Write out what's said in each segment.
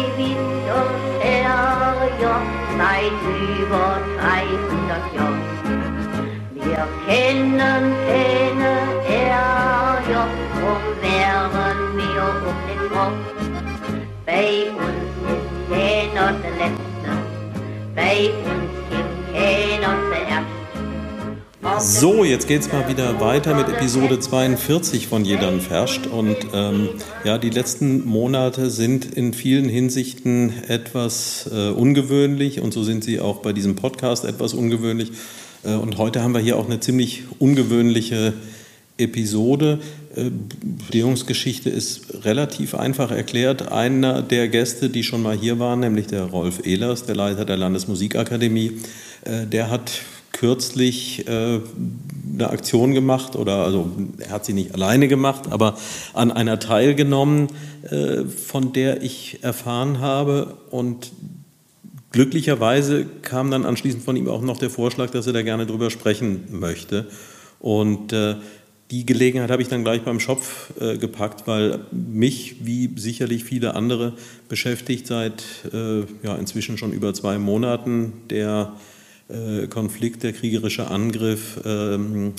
Gewitter her, ja, seit über 300 Jahren. Wir kennen keine So, jetzt geht's mal wieder weiter mit Episode 42 von Jedern Ferscht. Und ähm, ja, die letzten Monate sind in vielen Hinsichten etwas äh, ungewöhnlich und so sind sie auch bei diesem Podcast etwas ungewöhnlich. Äh, und heute haben wir hier auch eine ziemlich ungewöhnliche Episode. Äh, Bedingungsgeschichte ist relativ einfach erklärt. Einer der Gäste, die schon mal hier waren, nämlich der Rolf Ehlers, der Leiter der Landesmusikakademie, äh, der hat kürzlich äh, eine Aktion gemacht oder also er hat sie nicht alleine gemacht, aber an einer teilgenommen, äh, von der ich erfahren habe. Und glücklicherweise kam dann anschließend von ihm auch noch der Vorschlag, dass er da gerne drüber sprechen möchte. Und äh, die Gelegenheit habe ich dann gleich beim Schopf äh, gepackt, weil mich, wie sicherlich viele andere, beschäftigt seit äh, ja, inzwischen schon über zwei Monaten der äh, Konflikt, der kriegerische Angriff ähm,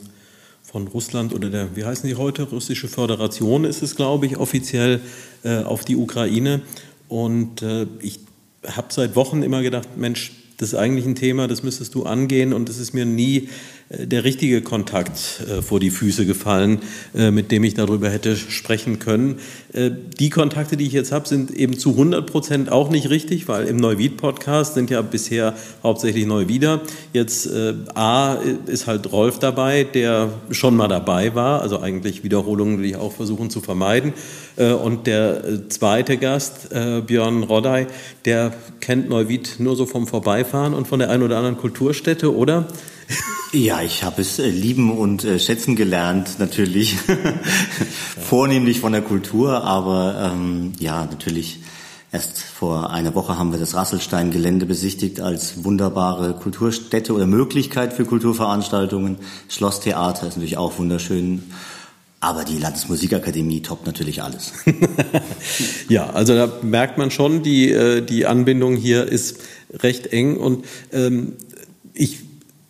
von Russland oder der, wie heißen die heute, russische Föderation ist es, glaube ich, offiziell äh, auf die Ukraine. Und äh, ich habe seit Wochen immer gedacht, Mensch, das ist eigentlich ein Thema, das müsstest du angehen und es ist mir nie der richtige Kontakt äh, vor die Füße gefallen, äh, mit dem ich darüber hätte sprechen können. Die Kontakte, die ich jetzt habe, sind eben zu 100 Prozent auch nicht richtig, weil im Neuwied-Podcast sind ja bisher hauptsächlich Neuwieder. Jetzt A ist halt Rolf dabei, der schon mal dabei war, also eigentlich Wiederholungen, die ich auch versuchen zu vermeiden. Und der zweite Gast, Björn Roddey, der kennt Neuwied nur so vom Vorbeifahren und von der einen oder anderen Kulturstätte, oder? Ja, ich habe es äh, lieben und äh, schätzen gelernt, natürlich. Vornehmlich von der Kultur, aber ähm, ja, natürlich. Erst vor einer Woche haben wir das Rasselstein-Gelände besichtigt als wunderbare Kulturstätte oder Möglichkeit für Kulturveranstaltungen. Schlosstheater ist natürlich auch wunderschön. Aber die Landesmusikakademie toppt natürlich alles. ja, also da merkt man schon, die, äh, die Anbindung hier ist recht eng und ähm, ich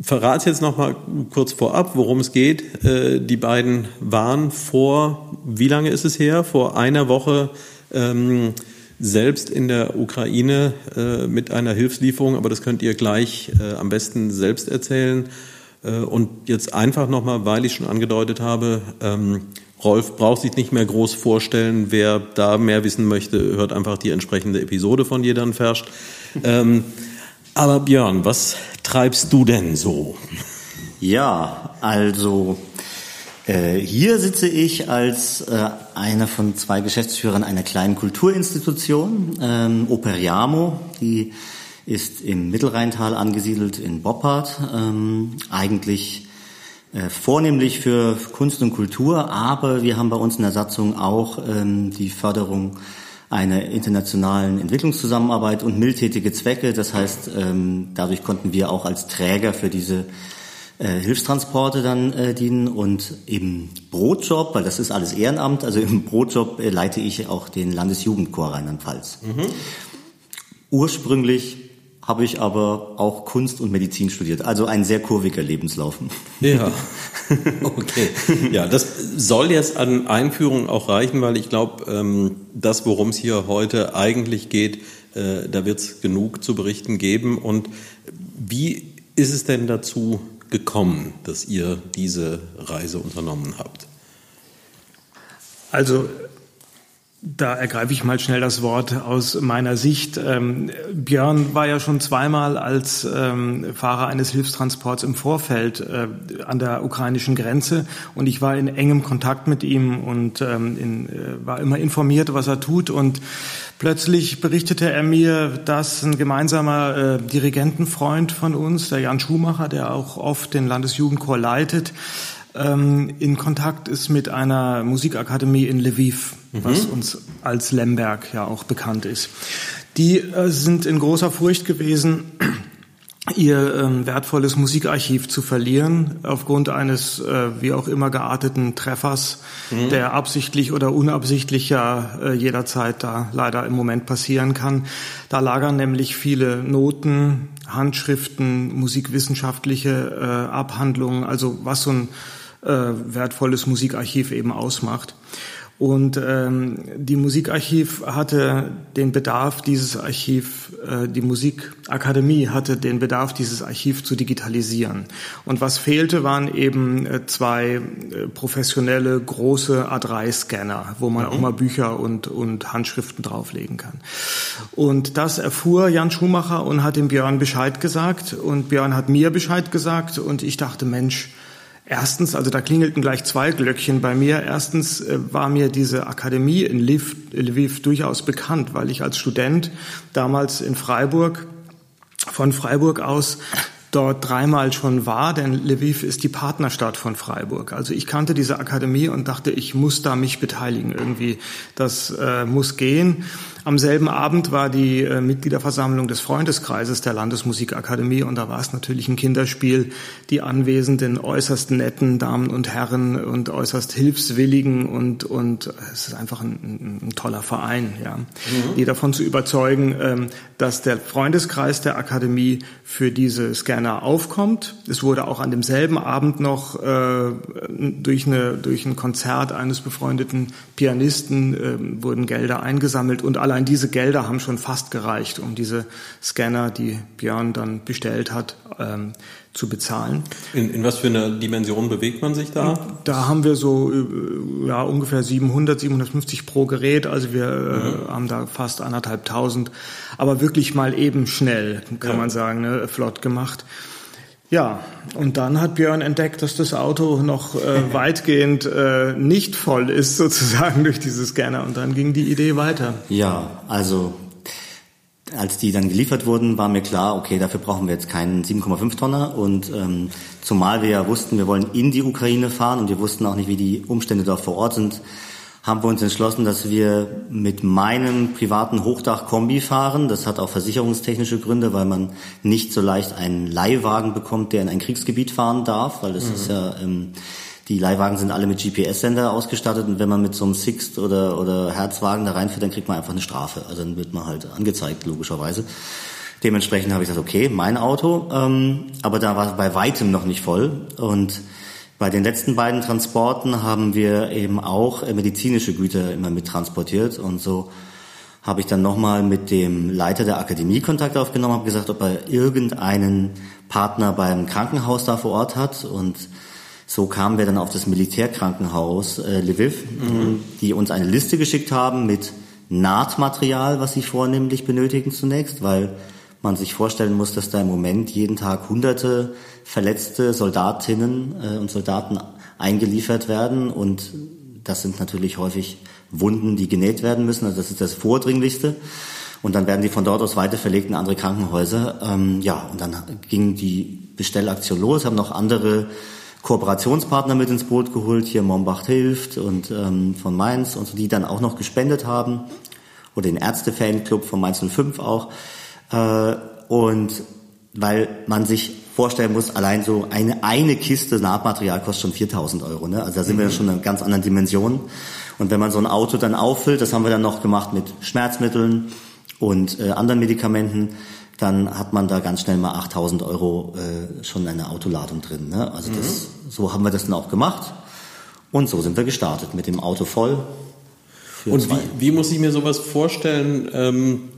verrate jetzt noch mal kurz vorab, worum es geht. Äh, die beiden waren vor, wie lange ist es her? Vor einer Woche ähm, selbst in der Ukraine äh, mit einer Hilfslieferung, aber das könnt ihr gleich äh, am besten selbst erzählen. Äh, und jetzt einfach noch mal, weil ich schon angedeutet habe, ähm, Rolf braucht sich nicht mehr groß vorstellen. Wer da mehr wissen möchte, hört einfach die entsprechende Episode von Jedern Ferscht. Ähm, aber Björn, was treibst du denn so? Ja, also äh, hier sitze ich als äh, einer von zwei Geschäftsführern einer kleinen Kulturinstitution, ähm, Operiamo, die ist im Mittelrheintal angesiedelt in Boppard, ähm, eigentlich äh, vornehmlich für Kunst und Kultur, aber wir haben bei uns in der Satzung auch ähm, die Förderung einer internationalen Entwicklungszusammenarbeit und mildtätige Zwecke. Das heißt, ähm, dadurch konnten wir auch als Träger für diese äh, Hilfstransporte dann äh, dienen und im Brotjob, weil das ist alles Ehrenamt, also im Brotjob äh, leite ich auch den Landesjugendchor Rheinland-Pfalz. Mhm. Ursprünglich habe ich aber auch Kunst und Medizin studiert. Also ein sehr kurviger Lebenslauf. Ja, okay. Ja, das soll jetzt an Einführung auch reichen, weil ich glaube, ähm, das, worum es hier heute eigentlich geht, äh, da wird es genug zu berichten geben. Und wie ist es denn dazu gekommen, dass ihr diese Reise unternommen habt? Also da ergreife ich mal schnell das Wort aus meiner Sicht. Ähm, Björn war ja schon zweimal als ähm, Fahrer eines Hilfstransports im Vorfeld äh, an der ukrainischen Grenze und ich war in engem Kontakt mit ihm und ähm, in, äh, war immer informiert, was er tut und plötzlich berichtete er mir, dass ein gemeinsamer äh, Dirigentenfreund von uns, der Jan Schumacher, der auch oft den Landesjugendchor leitet, ähm, in Kontakt ist mit einer Musikakademie in Lviv, mhm. was uns als Lemberg ja auch bekannt ist. Die äh, sind in großer Furcht gewesen, ihr ähm, wertvolles Musikarchiv zu verlieren aufgrund eines äh, wie auch immer gearteten Treffers, mhm. der absichtlich oder unabsichtlich ja äh, jederzeit da leider im Moment passieren kann. Da lagern nämlich viele Noten, Handschriften, musikwissenschaftliche äh, Abhandlungen, also was so ein äh, wertvolles Musikarchiv eben ausmacht. Und ähm, die Musikarchiv hatte den Bedarf, dieses Archiv, äh, die Musikakademie hatte den Bedarf, dieses Archiv zu digitalisieren. Und was fehlte, waren eben äh, zwei äh, professionelle große A3-Scanner, wo man mhm. auch mal Bücher und, und Handschriften drauflegen kann. Und das erfuhr Jan Schumacher und hat dem Björn Bescheid gesagt. Und Björn hat mir Bescheid gesagt. Und ich dachte, Mensch, Erstens, also da klingelten gleich zwei Glöckchen bei mir. Erstens äh, war mir diese Akademie in Lviv, Lviv durchaus bekannt, weil ich als Student damals in Freiburg von Freiburg aus dort dreimal schon war, denn Lviv ist die Partnerstadt von Freiburg. Also ich kannte diese Akademie und dachte, ich muss da mich beteiligen irgendwie. Das äh, muss gehen. Am selben Abend war die äh, Mitgliederversammlung des Freundeskreises der Landesmusikakademie und da war es natürlich ein Kinderspiel, die anwesenden äußerst netten Damen und Herren und äußerst hilfswilligen und und es ist einfach ein, ein toller Verein, ja, mhm. die davon zu überzeugen, ähm, dass der Freundeskreis der Akademie für diese Scanner aufkommt. Es wurde auch an demselben Abend noch äh, durch eine durch ein Konzert eines befreundeten Pianisten äh, wurden Gelder eingesammelt und alle allein diese Gelder haben schon fast gereicht, um diese Scanner, die Björn dann bestellt hat, ähm, zu bezahlen. In, in was für einer Dimension bewegt man sich da? Da haben wir so äh, ja, ungefähr 700, 750 pro Gerät. Also wir äh, mhm. haben da fast anderthalb tausend. Aber wirklich mal eben schnell, kann ja. man sagen, ne, flott gemacht. Ja, und dann hat Björn entdeckt, dass das Auto noch äh, weitgehend äh, nicht voll ist, sozusagen durch diese Scanner. Und dann ging die Idee weiter. Ja, also als die dann geliefert wurden, war mir klar, okay, dafür brauchen wir jetzt keinen 7,5 Tonner. Und ähm, zumal wir ja wussten, wir wollen in die Ukraine fahren und wir wussten auch nicht, wie die Umstände dort vor Ort sind, haben wir uns entschlossen, dass wir mit meinem privaten Hochdach-Kombi fahren. Das hat auch versicherungstechnische Gründe, weil man nicht so leicht einen Leihwagen bekommt, der in ein Kriegsgebiet fahren darf, weil das mhm. ist ja, ähm, die Leihwagen sind alle mit GPS-Sender ausgestattet und wenn man mit so einem Sixt oder, oder Herzwagen da reinfährt, dann kriegt man einfach eine Strafe. Also dann wird man halt angezeigt, logischerweise. Dementsprechend habe ich gesagt, okay, mein Auto, ähm, aber da war bei weitem noch nicht voll und bei den letzten beiden Transporten haben wir eben auch äh, medizinische Güter immer mit transportiert und so habe ich dann nochmal mit dem Leiter der Akademie Kontakt aufgenommen, habe gesagt, ob er irgendeinen Partner beim Krankenhaus da vor Ort hat und so kamen wir dann auf das Militärkrankenhaus äh, Lviv, mhm. die uns eine Liste geschickt haben mit Nahtmaterial, was sie vornehmlich benötigen zunächst, weil man sich vorstellen muss, dass da im Moment jeden Tag hunderte verletzte Soldatinnen äh, und Soldaten eingeliefert werden und das sind natürlich häufig Wunden, die genäht werden müssen. Also das ist das Vordringlichste. Und dann werden die von dort aus weiter verlegt in andere Krankenhäuser. Ähm, ja, und dann ging die Bestellaktion los, haben noch andere Kooperationspartner mit ins Boot geholt, hier Mombacht hilft und ähm, von Mainz und so, die dann auch noch gespendet haben. Oder den Ärzte-Fanclub von Mainz 05 auch. Äh, und weil man sich vorstellen muss, allein so eine, eine Kiste Nahtmaterial kostet schon 4000 Euro. Ne? Also da sind mhm. wir schon in ganz anderen Dimension. Und wenn man so ein Auto dann auffüllt, das haben wir dann noch gemacht mit Schmerzmitteln und äh, anderen Medikamenten, dann hat man da ganz schnell mal 8000 Euro äh, schon eine Autoladung drin. Ne? Also das, mhm. so haben wir das dann auch gemacht. Und so sind wir gestartet mit dem Auto voll. Und wie, wie, muss ich mir sowas vorstellen? Ähm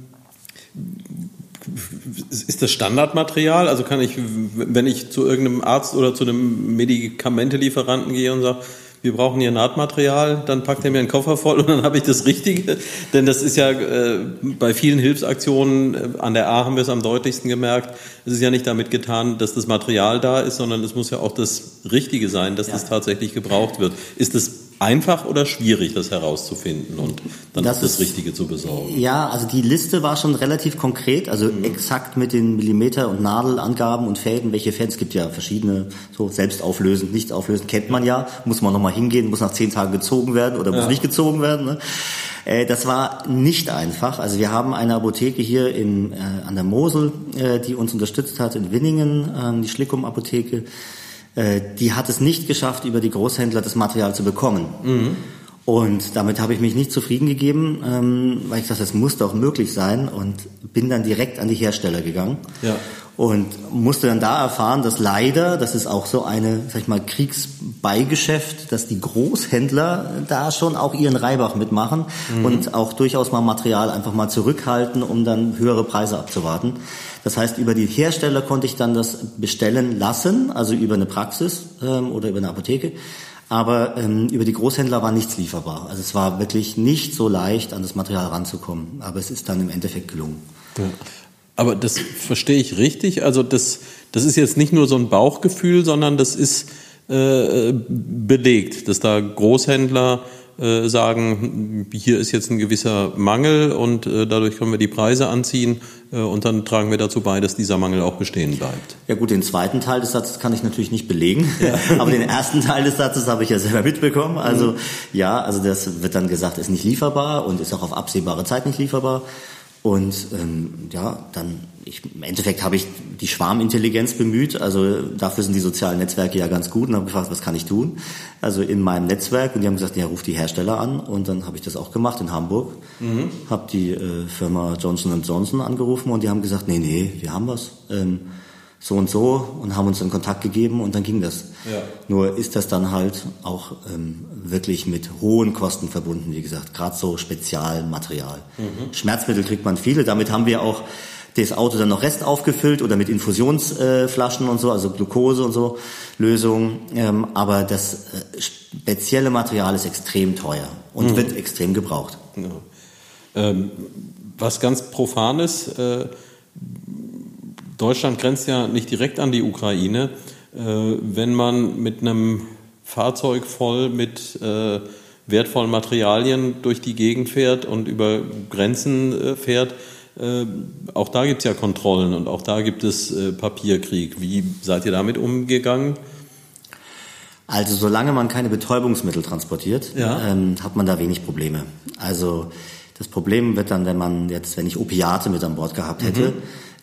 ist das Standardmaterial? Also kann ich, wenn ich zu irgendeinem Arzt oder zu einem Medikamentelieferanten gehe und sage, wir brauchen hier Nahtmaterial, dann packt er mir einen Koffer voll und dann habe ich das Richtige. Denn das ist ja äh, bei vielen Hilfsaktionen, äh, an der A haben wir es am deutlichsten gemerkt, es ist ja nicht damit getan, dass das Material da ist, sondern es muss ja auch das Richtige sein, dass ja. das tatsächlich gebraucht wird. Ist das einfach oder schwierig, das herauszufinden und dann das, das Richtige zu besorgen? Ja, also die Liste war schon relativ konkret, also mhm. exakt mit den Millimeter- und Nadelangaben und Fäden, welche Fäden, es gibt ja verschiedene, so selbstauflösend, nicht auflösend, kennt man ja, muss man nochmal hingehen, muss nach zehn Tagen gezogen werden oder muss nicht gezogen werden. Ne? Äh, das war nicht einfach. Also wir haben eine Apotheke hier in, äh, an der Mosel, äh, die uns unterstützt hat in Winningen, äh, die Schlickum-Apotheke äh, die hat es nicht geschafft, über die Großhändler das Material zu bekommen. Mhm. Und damit habe ich mich nicht zufrieden gegeben, ähm, weil ich dachte, das muss doch möglich sein und bin dann direkt an die Hersteller gegangen. Ja. Und musste dann da erfahren, dass leider, das ist auch so eine, sag ich mal, Kriegsbeigeschäft, dass die Großhändler da schon auch ihren Reibach mitmachen mhm. und auch durchaus mal Material einfach mal zurückhalten, um dann höhere Preise abzuwarten. Das heißt, über die Hersteller konnte ich dann das bestellen lassen, also über eine Praxis ähm, oder über eine Apotheke. Aber ähm, über die Großhändler war nichts lieferbar. Also es war wirklich nicht so leicht, an das Material ranzukommen. Aber es ist dann im Endeffekt gelungen. Ja. Aber das verstehe ich richtig. Also das, das ist jetzt nicht nur so ein Bauchgefühl, sondern das ist äh, belegt, dass da Großhändler äh, sagen, hier ist jetzt ein gewisser Mangel und äh, dadurch können wir die Preise anziehen äh, und dann tragen wir dazu bei, dass dieser Mangel auch bestehen bleibt. Ja gut, den zweiten Teil des Satzes kann ich natürlich nicht belegen, ja. aber den ersten Teil des Satzes habe ich ja selber mitbekommen. Also mhm. ja, also das wird dann gesagt, ist nicht lieferbar und ist auch auf absehbare Zeit nicht lieferbar. Und ähm, ja, dann ich, im Endeffekt habe ich die Schwarmintelligenz bemüht. Also dafür sind die sozialen Netzwerke ja ganz gut und habe gefragt, was kann ich tun? Also in meinem Netzwerk und die haben gesagt, ja, ruf die Hersteller an und dann habe ich das auch gemacht in Hamburg. Mhm. Habe die äh, Firma Johnson Johnson angerufen und die haben gesagt, nee, nee, wir haben was. Ähm, so und so und haben uns dann Kontakt gegeben und dann ging das. Ja. Nur ist das dann halt auch ähm, wirklich mit hohen Kosten verbunden, wie gesagt, gerade so Spezialmaterial. Mhm. Schmerzmittel kriegt man viele, damit haben wir auch das Auto dann noch Rest aufgefüllt oder mit Infusionsflaschen äh, und so, also Glucose und so Lösungen. Ähm, aber das äh, spezielle Material ist extrem teuer und mhm. wird extrem gebraucht. Ja. Ähm, was ganz Profanes, äh, Deutschland grenzt ja nicht direkt an die Ukraine. Äh, wenn man mit einem Fahrzeug voll mit äh, wertvollen Materialien durch die Gegend fährt und über Grenzen äh, fährt, auch da gibt es ja Kontrollen und auch da gibt es Papierkrieg. Wie seid ihr damit umgegangen? Also solange man keine Betäubungsmittel transportiert, ja. ähm, hat man da wenig Probleme. Also das Problem wird dann, wenn man jetzt, wenn ich Opiate mit an Bord gehabt hätte, mhm.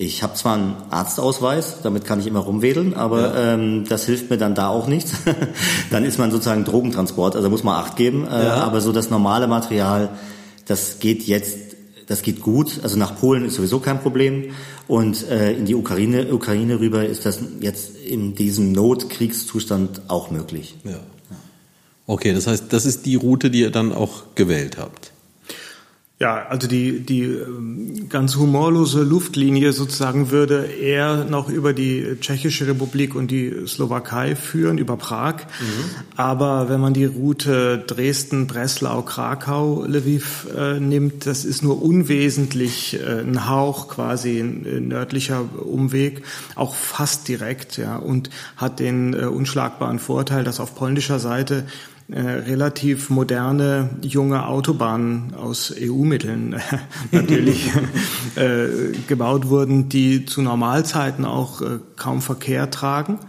Ich habe zwar einen Arztausweis, damit kann ich immer rumwedeln, aber ja. ähm, das hilft mir dann da auch nichts. dann ist man sozusagen Drogentransport, also muss man Acht geben. Äh, ja. Aber so das normale Material, das geht jetzt, das geht gut. Also nach Polen ist sowieso kein Problem und äh, in die Ukraine, Ukraine rüber ist das jetzt in diesem Notkriegszustand auch möglich. Ja. Okay, das heißt, das ist die Route, die ihr dann auch gewählt habt. Ja, also die, die ähm, ganz humorlose Luftlinie sozusagen würde eher noch über die Tschechische Republik und die Slowakei führen, über Prag. Mhm. Aber wenn man die Route Dresden, Breslau, Krakau, Lviv äh, nimmt, das ist nur unwesentlich äh, ein Hauch quasi ein, ein, nördlicher Umweg, auch fast direkt, ja, und hat den äh, unschlagbaren Vorteil, dass auf polnischer Seite äh, relativ moderne junge Autobahnen aus EU-Mitteln äh, natürlich äh, gebaut wurden, die zu Normalzeiten auch äh, kaum Verkehr tragen.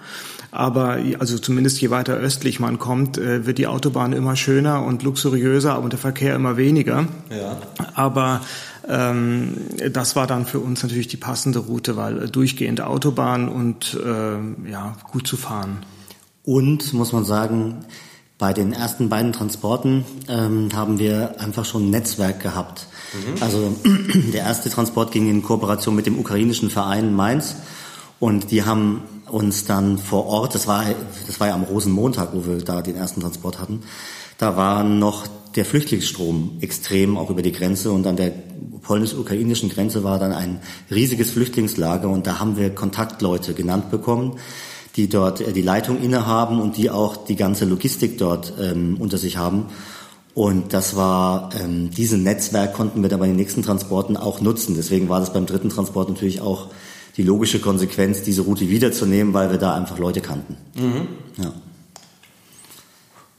Aber also zumindest je weiter östlich man kommt, wird die Autobahn immer schöner und luxuriöser und der Verkehr immer weniger. Ja. Aber ähm, das war dann für uns natürlich die passende Route, weil durchgehend Autobahn und ja gut zu fahren. Und muss man sagen, bei den ersten beiden Transporten ähm, haben wir einfach schon ein Netzwerk gehabt. Mhm. Also der erste Transport ging in Kooperation mit dem ukrainischen Verein Mainz und die haben uns dann vor Ort, das war, das war ja am Rosenmontag, wo wir da den ersten Transport hatten, da war noch der Flüchtlingsstrom extrem auch über die Grenze und an der polnisch-ukrainischen Grenze war dann ein riesiges Flüchtlingslager und da haben wir Kontaktleute genannt bekommen, die dort äh, die Leitung innehaben und die auch die ganze Logistik dort ähm, unter sich haben. Und das war, ähm, diesen Netzwerk konnten wir dann bei den nächsten Transporten auch nutzen. Deswegen war das beim dritten Transport natürlich auch die logische Konsequenz, diese Route wiederzunehmen, weil wir da einfach Leute kannten. Mhm. Ja.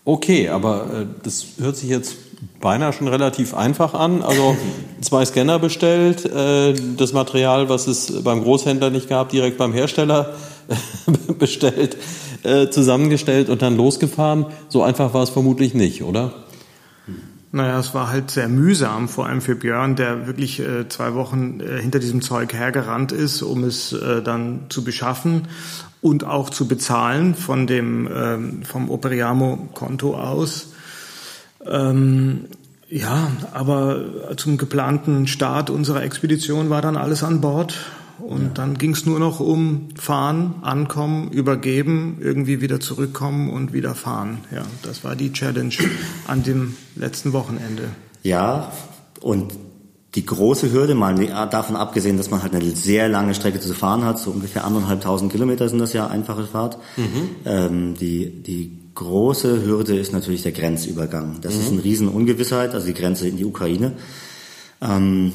Okay, aber äh, das hört sich jetzt beinahe schon relativ einfach an. Also zwei Scanner bestellt, äh, das Material, was es beim Großhändler nicht gab, direkt beim Hersteller bestellt, äh, zusammengestellt und dann losgefahren. So einfach war es vermutlich nicht, oder? Naja, es war halt sehr mühsam, vor allem für Björn, der wirklich äh, zwei Wochen äh, hinter diesem Zeug hergerannt ist, um es äh, dann zu beschaffen und auch zu bezahlen von dem ähm, vom Operiamo-Konto aus. Ähm, ja, aber zum geplanten Start unserer Expedition war dann alles an Bord. Und ja. dann ging es nur noch um fahren, ankommen, übergeben, irgendwie wieder zurückkommen und wieder fahren. Ja, das war die Challenge an dem letzten Wochenende. Ja, und die große Hürde, mal davon abgesehen, dass man halt eine sehr lange Strecke zu fahren hat, so ungefähr anderthalbtausend Kilometer sind das ja einfache Fahrt. Mhm. Ähm, die, die große Hürde ist natürlich der Grenzübergang. Das mhm. ist eine riesen Ungewissheit, also die Grenze in die Ukraine. Ähm,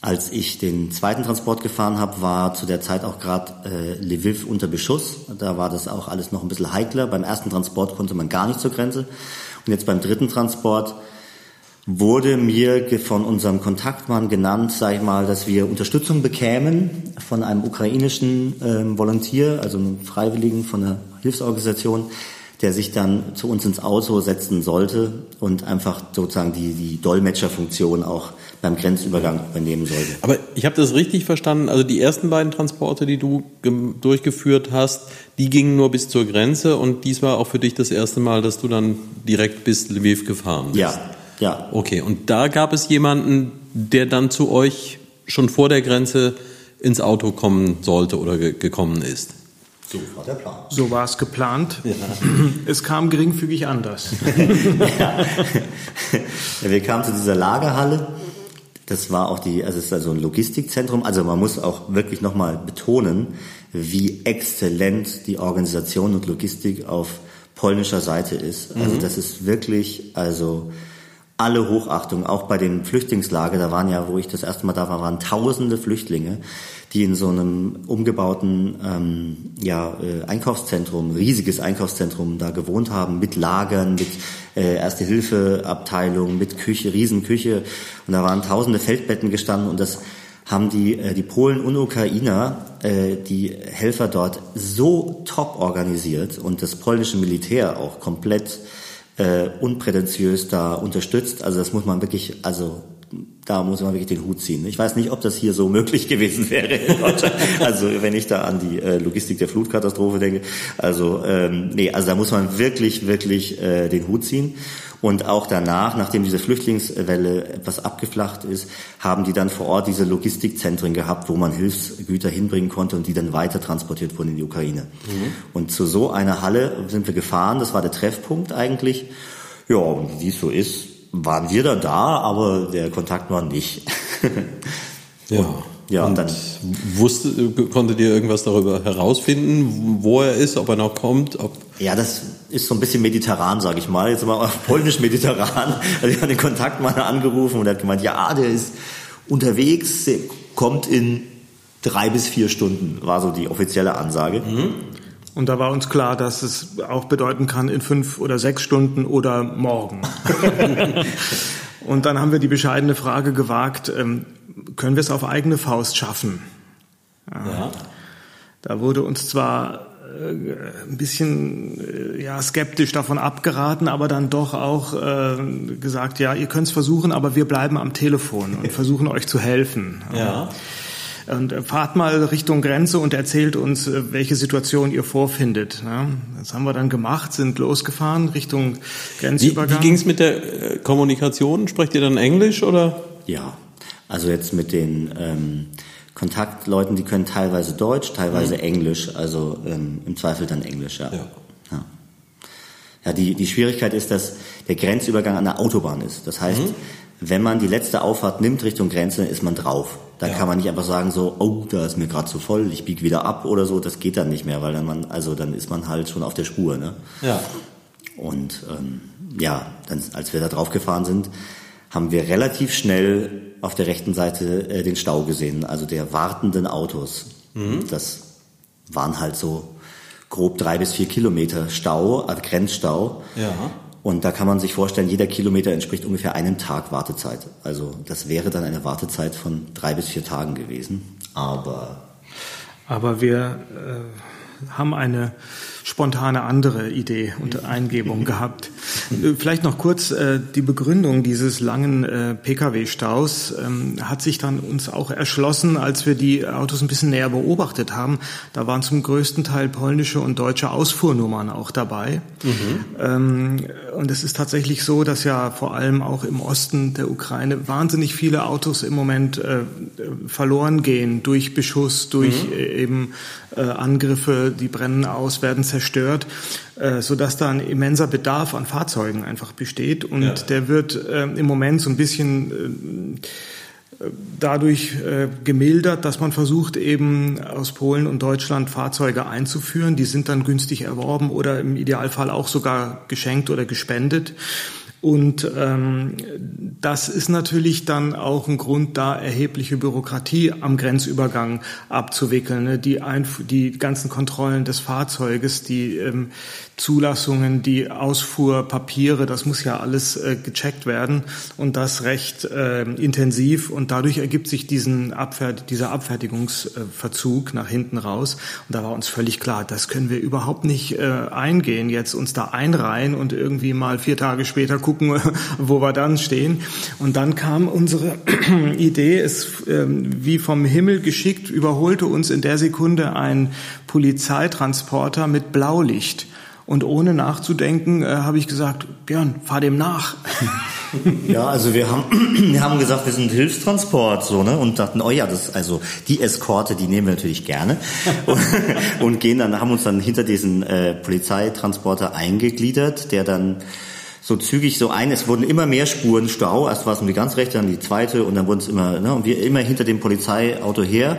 als ich den zweiten Transport gefahren habe, war zu der Zeit auch gerade äh, Lviv unter Beschuss. Da war das auch alles noch ein bisschen heikler. Beim ersten Transport konnte man gar nicht zur Grenze. Und jetzt beim dritten Transport wurde mir von unserem Kontaktmann genannt, sage ich mal, dass wir Unterstützung bekämen von einem ukrainischen ähm, Volontier, also einem Freiwilligen von einer Hilfsorganisation, der sich dann zu uns ins Auto setzen sollte und einfach sozusagen die, die Dolmetscherfunktion auch beim Grenzübergang übernehmen sollte. Aber ich habe das richtig verstanden, also die ersten beiden Transporte, die du durchgeführt hast, die gingen nur bis zur Grenze und dies war auch für dich das erste Mal, dass du dann direkt bis Lviv gefahren bist. Ja, ja. Okay, und da gab es jemanden, der dann zu euch schon vor der Grenze ins Auto kommen sollte oder ge gekommen ist? So war der Plan. So war es geplant. Ja. Es kam geringfügig anders. ja. Wir kamen zu dieser Lagerhalle. Das war auch die, also es ist also ein Logistikzentrum. Also man muss auch wirklich nochmal betonen, wie exzellent die Organisation und Logistik auf polnischer Seite ist. Also mhm. das ist wirklich, also alle Hochachtung, auch bei den Flüchtlingslager, da waren ja, wo ich das erste Mal da war, waren tausende Flüchtlinge, die in so einem umgebauten ähm, ja, äh, Einkaufszentrum, riesiges Einkaufszentrum da gewohnt haben, mit Lagern, mit äh, Erste-Hilfe-Abteilung, mit Küche, Riesenküche. Und da waren tausende Feldbetten gestanden und das haben die, äh, die Polen und Ukrainer, äh, die Helfer dort so top organisiert und das polnische Militär auch komplett äh, unprätentiös da unterstützt. Also das muss man wirklich, also da muss man wirklich den Hut ziehen. Ich weiß nicht, ob das hier so möglich gewesen wäre in Deutschland. Also wenn ich da an die äh, Logistik der Flutkatastrophe denke. Also ähm, nee, also da muss man wirklich, wirklich äh, den Hut ziehen. Und auch danach, nachdem diese Flüchtlingswelle etwas abgeflacht ist, haben die dann vor Ort diese Logistikzentren gehabt, wo man Hilfsgüter hinbringen konnte und die dann weiter transportiert wurden in die Ukraine. Mhm. Und zu so einer Halle sind wir gefahren. Das war der Treffpunkt eigentlich. Ja, wie es so ist, waren wir dann da, aber der Kontakt war nicht. ja. Ja, und dann wusste, konntet ihr irgendwas darüber herausfinden, wo er ist, ob er noch kommt? Ob ja, das ist so ein bisschen mediterran, sage ich mal. Jetzt mal auf polnisch-mediterran. Also ich habe den Kontaktmann angerufen und er hat gemeint, ja, der ist unterwegs, der kommt in drei bis vier Stunden, war so die offizielle Ansage. Mhm. Und da war uns klar, dass es auch bedeuten kann in fünf oder sechs Stunden oder morgen. und dann haben wir die bescheidene Frage gewagt, ähm, können wir es auf eigene Faust schaffen? Ja. Da wurde uns zwar äh, ein bisschen äh, ja, skeptisch davon abgeraten, aber dann doch auch äh, gesagt, ja, ihr könnt es versuchen, aber wir bleiben am Telefon und versuchen euch zu helfen. Ja. Und äh, fahrt mal Richtung Grenze und erzählt uns, äh, welche Situation ihr vorfindet. Das haben wir dann gemacht, sind losgefahren Richtung Grenzübergang. Wie, wie ging es mit der äh, Kommunikation? Sprecht ihr dann Englisch oder? Ja, also jetzt mit den ähm, Kontaktleuten, die können teilweise Deutsch, teilweise mhm. Englisch, also ähm, im Zweifel dann Englisch, ja. ja. ja. Ja, die, die Schwierigkeit ist, dass der Grenzübergang an der Autobahn ist. Das heißt, mhm. wenn man die letzte Auffahrt nimmt Richtung Grenze, ist man drauf. Da ja. kann man nicht einfach sagen so, oh, da ist mir gerade zu voll, ich biege wieder ab oder so. Das geht dann nicht mehr, weil dann man, also dann ist man halt schon auf der Spur, ne? Ja. Und ähm, ja, dann, als wir da drauf gefahren sind, haben wir relativ schnell auf der rechten Seite äh, den Stau gesehen, also der wartenden Autos. Mhm. Das waren halt so grob drei bis vier Kilometer Stau, also Grenzstau. Ja. Und da kann man sich vorstellen, jeder Kilometer entspricht ungefähr einem Tag Wartezeit. Also das wäre dann eine Wartezeit von drei bis vier Tagen gewesen. Aber aber wir äh, haben eine spontane andere Idee und Eingebung gehabt. Vielleicht noch kurz äh, die Begründung dieses langen äh, Pkw-Staus ähm, hat sich dann uns auch erschlossen, als wir die Autos ein bisschen näher beobachtet haben. Da waren zum größten Teil polnische und deutsche Ausfuhrnummern auch dabei. Mhm. Ähm, und es ist tatsächlich so, dass ja vor allem auch im Osten der Ukraine wahnsinnig viele Autos im Moment äh, verloren gehen durch Beschuss, durch mhm. eben äh, Angriffe, die brennen aus, werden zerstört äh, so dass da ein immenser Bedarf an Fahrzeugen einfach besteht und ja. der wird äh, im Moment so ein bisschen äh, dadurch äh, gemildert, dass man versucht, eben aus Polen und Deutschland Fahrzeuge einzuführen. Die sind dann günstig erworben oder im Idealfall auch sogar geschenkt oder gespendet. Und ähm, das ist natürlich dann auch ein Grund, da erhebliche Bürokratie am Grenzübergang abzuwickeln. Ne? Die, Einf die ganzen Kontrollen des Fahrzeuges, die ähm, Zulassungen, die Ausfuhrpapiere, das muss ja alles äh, gecheckt werden und das recht äh, intensiv und dadurch ergibt sich diesen Abfer dieser Abfertigungsverzug nach hinten raus. Und da war uns völlig klar, das können wir überhaupt nicht äh, eingehen, jetzt uns da einreihen und irgendwie mal vier Tage später gucken, wo wir dann stehen. Und dann kam unsere Idee, es äh, wie vom Himmel geschickt, überholte uns in der Sekunde ein Polizeitransporter mit Blaulicht. Und ohne nachzudenken äh, habe ich gesagt, Björn, fahr dem nach. Ja, also wir haben, wir haben gesagt, wir sind Hilfstransport, so, ne, und dachten, oh ja, das, also, die Eskorte, die nehmen wir natürlich gerne. und, und gehen dann, haben uns dann hinter diesen, äh, Polizeitransporter eingegliedert, der dann, so zügig so ein, es wurden immer mehr Spuren Stau, erst war es um die ganz rechte, dann die zweite und dann wurden es immer, ne, und wir immer hinter dem Polizeiauto her,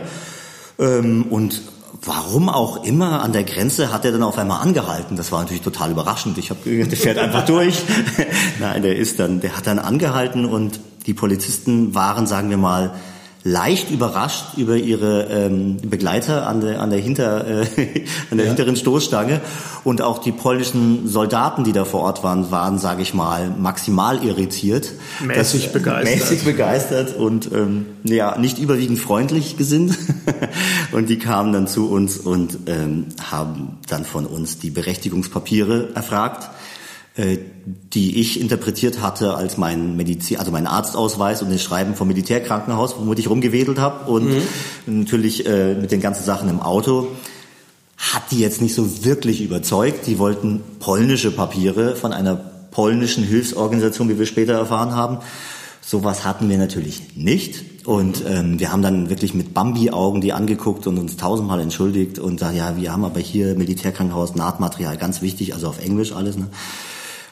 ähm, und warum auch immer an der Grenze hat er dann auf einmal angehalten. Das war natürlich total überraschend. Ich habe der fährt einfach durch. Nein, der ist dann, der hat dann angehalten und die Polizisten waren, sagen wir mal, leicht überrascht über ihre ähm, Begleiter an der, an der, Hinter, äh, an der ja. hinteren Stoßstange. Und auch die polnischen Soldaten, die da vor Ort waren, waren, sage ich mal, maximal irritiert. Mäßig das, begeistert. Mäßig begeistert und ähm, ja, nicht überwiegend freundlich gesinnt. und die kamen dann zu uns und ähm, haben dann von uns die Berechtigungspapiere erfragt die ich interpretiert hatte als mein Medizin, also mein Arztausweis und das Schreiben vom Militärkrankenhaus, womit ich rumgewedelt habe und mhm. natürlich äh, mit den ganzen Sachen im Auto hat die jetzt nicht so wirklich überzeugt. Die wollten polnische Papiere von einer polnischen Hilfsorganisation, wie wir später erfahren haben. Sowas hatten wir natürlich nicht. Und ähm, wir haben dann wirklich mit Bambi-Augen die angeguckt und uns tausendmal entschuldigt und gesagt, ja, wir haben aber hier Militärkrankenhaus, Nahtmaterial, ganz wichtig, also auf Englisch alles. Ne?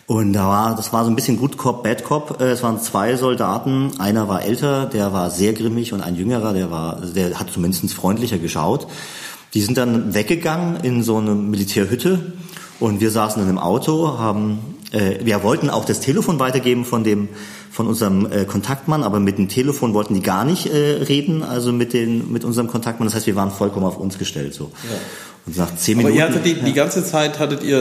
Und da war, das war so ein bisschen Good Cop, Bad Cop. Äh, es waren zwei Soldaten. Einer war älter, der war sehr grimmig und ein jüngerer, der war, der hat zumindest freundlicher geschaut. Die sind dann weggegangen in so eine Militärhütte und wir saßen in einem Auto, haben, äh, wir wollten auch das Telefon weitergeben von dem, von unserem äh, Kontaktmann, aber mit dem Telefon wollten die gar nicht äh, reden, also mit den, mit unserem Kontaktmann. Das heißt, wir waren vollkommen auf uns gestellt, so. Ja. Und nach zehn Minuten. Aber ihr hattet die, die ganze Zeit hattet ihr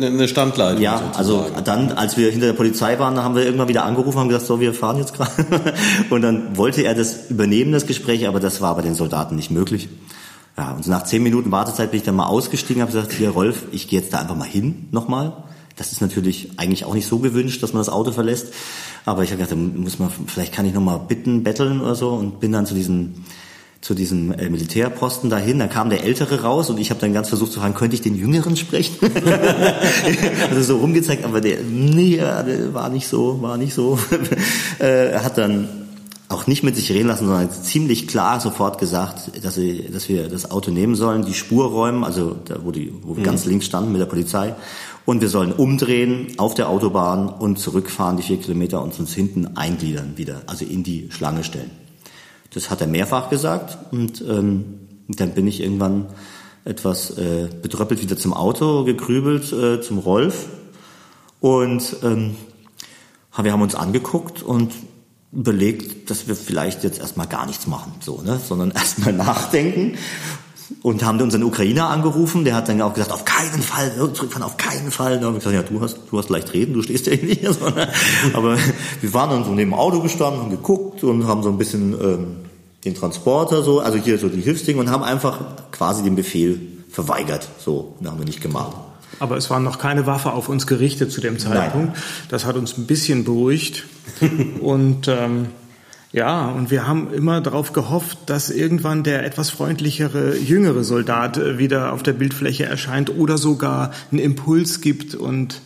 äh, eine Standleitung. Ja, sozusagen. also dann, als wir hinter der Polizei waren, haben wir irgendwann wieder angerufen, haben gesagt, so, wir fahren jetzt gerade. Und dann wollte er das übernehmen, das Gespräch, aber das war bei den Soldaten nicht möglich. Ja, und nach zehn Minuten Wartezeit bin ich dann mal ausgestiegen, habe gesagt, hier Rolf, ich gehe jetzt da einfach mal hin nochmal. Das ist natürlich eigentlich auch nicht so gewünscht, dass man das Auto verlässt. Aber ich habe gedacht, da muss man, vielleicht kann ich nochmal bitten, betteln oder so und bin dann zu diesem zu diesem äh, Militärposten dahin. Da kam der Ältere raus und ich habe dann ganz versucht zu fragen, könnte ich den Jüngeren sprechen? also so rumgezeigt, aber der, nee, der war nicht so, war nicht so. äh, er hat dann auch nicht mit sich reden lassen, sondern ziemlich klar sofort gesagt, dass, sie, dass wir das Auto nehmen sollen, die Spur räumen, also da, wo, die, wo wir mhm. ganz links standen mit der Polizei, und wir sollen umdrehen auf der Autobahn und zurückfahren die vier Kilometer und uns hinten eingliedern wieder, also in die Schlange stellen. Das hat er mehrfach gesagt und ähm, dann bin ich irgendwann etwas äh, betröppelt wieder zum Auto gegrübelt, äh, zum Rolf und ähm, wir haben uns angeguckt und überlegt, dass wir vielleicht jetzt erstmal gar nichts machen, so, ne, sondern erstmal nachdenken. Und haben unseren Ukrainer angerufen, der hat dann auch gesagt, auf keinen Fall, zurückfahren, auf keinen Fall. Da haben wir gesagt, ja, du hast, du hast leicht reden, du stehst ja hier nicht. Aber wir waren dann so neben dem Auto gestanden, haben geguckt und haben so ein bisschen ähm, den Transporter so, also hier so die Hilfsdinge und haben einfach quasi den Befehl verweigert. So, haben wir nicht gemacht. Aber es war noch keine Waffe auf uns gerichtet zu dem Zeitpunkt. Nein. Das hat uns ein bisschen beruhigt. und ähm, ja, und wir haben immer darauf gehofft, dass irgendwann der etwas freundlichere, jüngere Soldat äh, wieder auf der Bildfläche erscheint oder sogar einen Impuls gibt und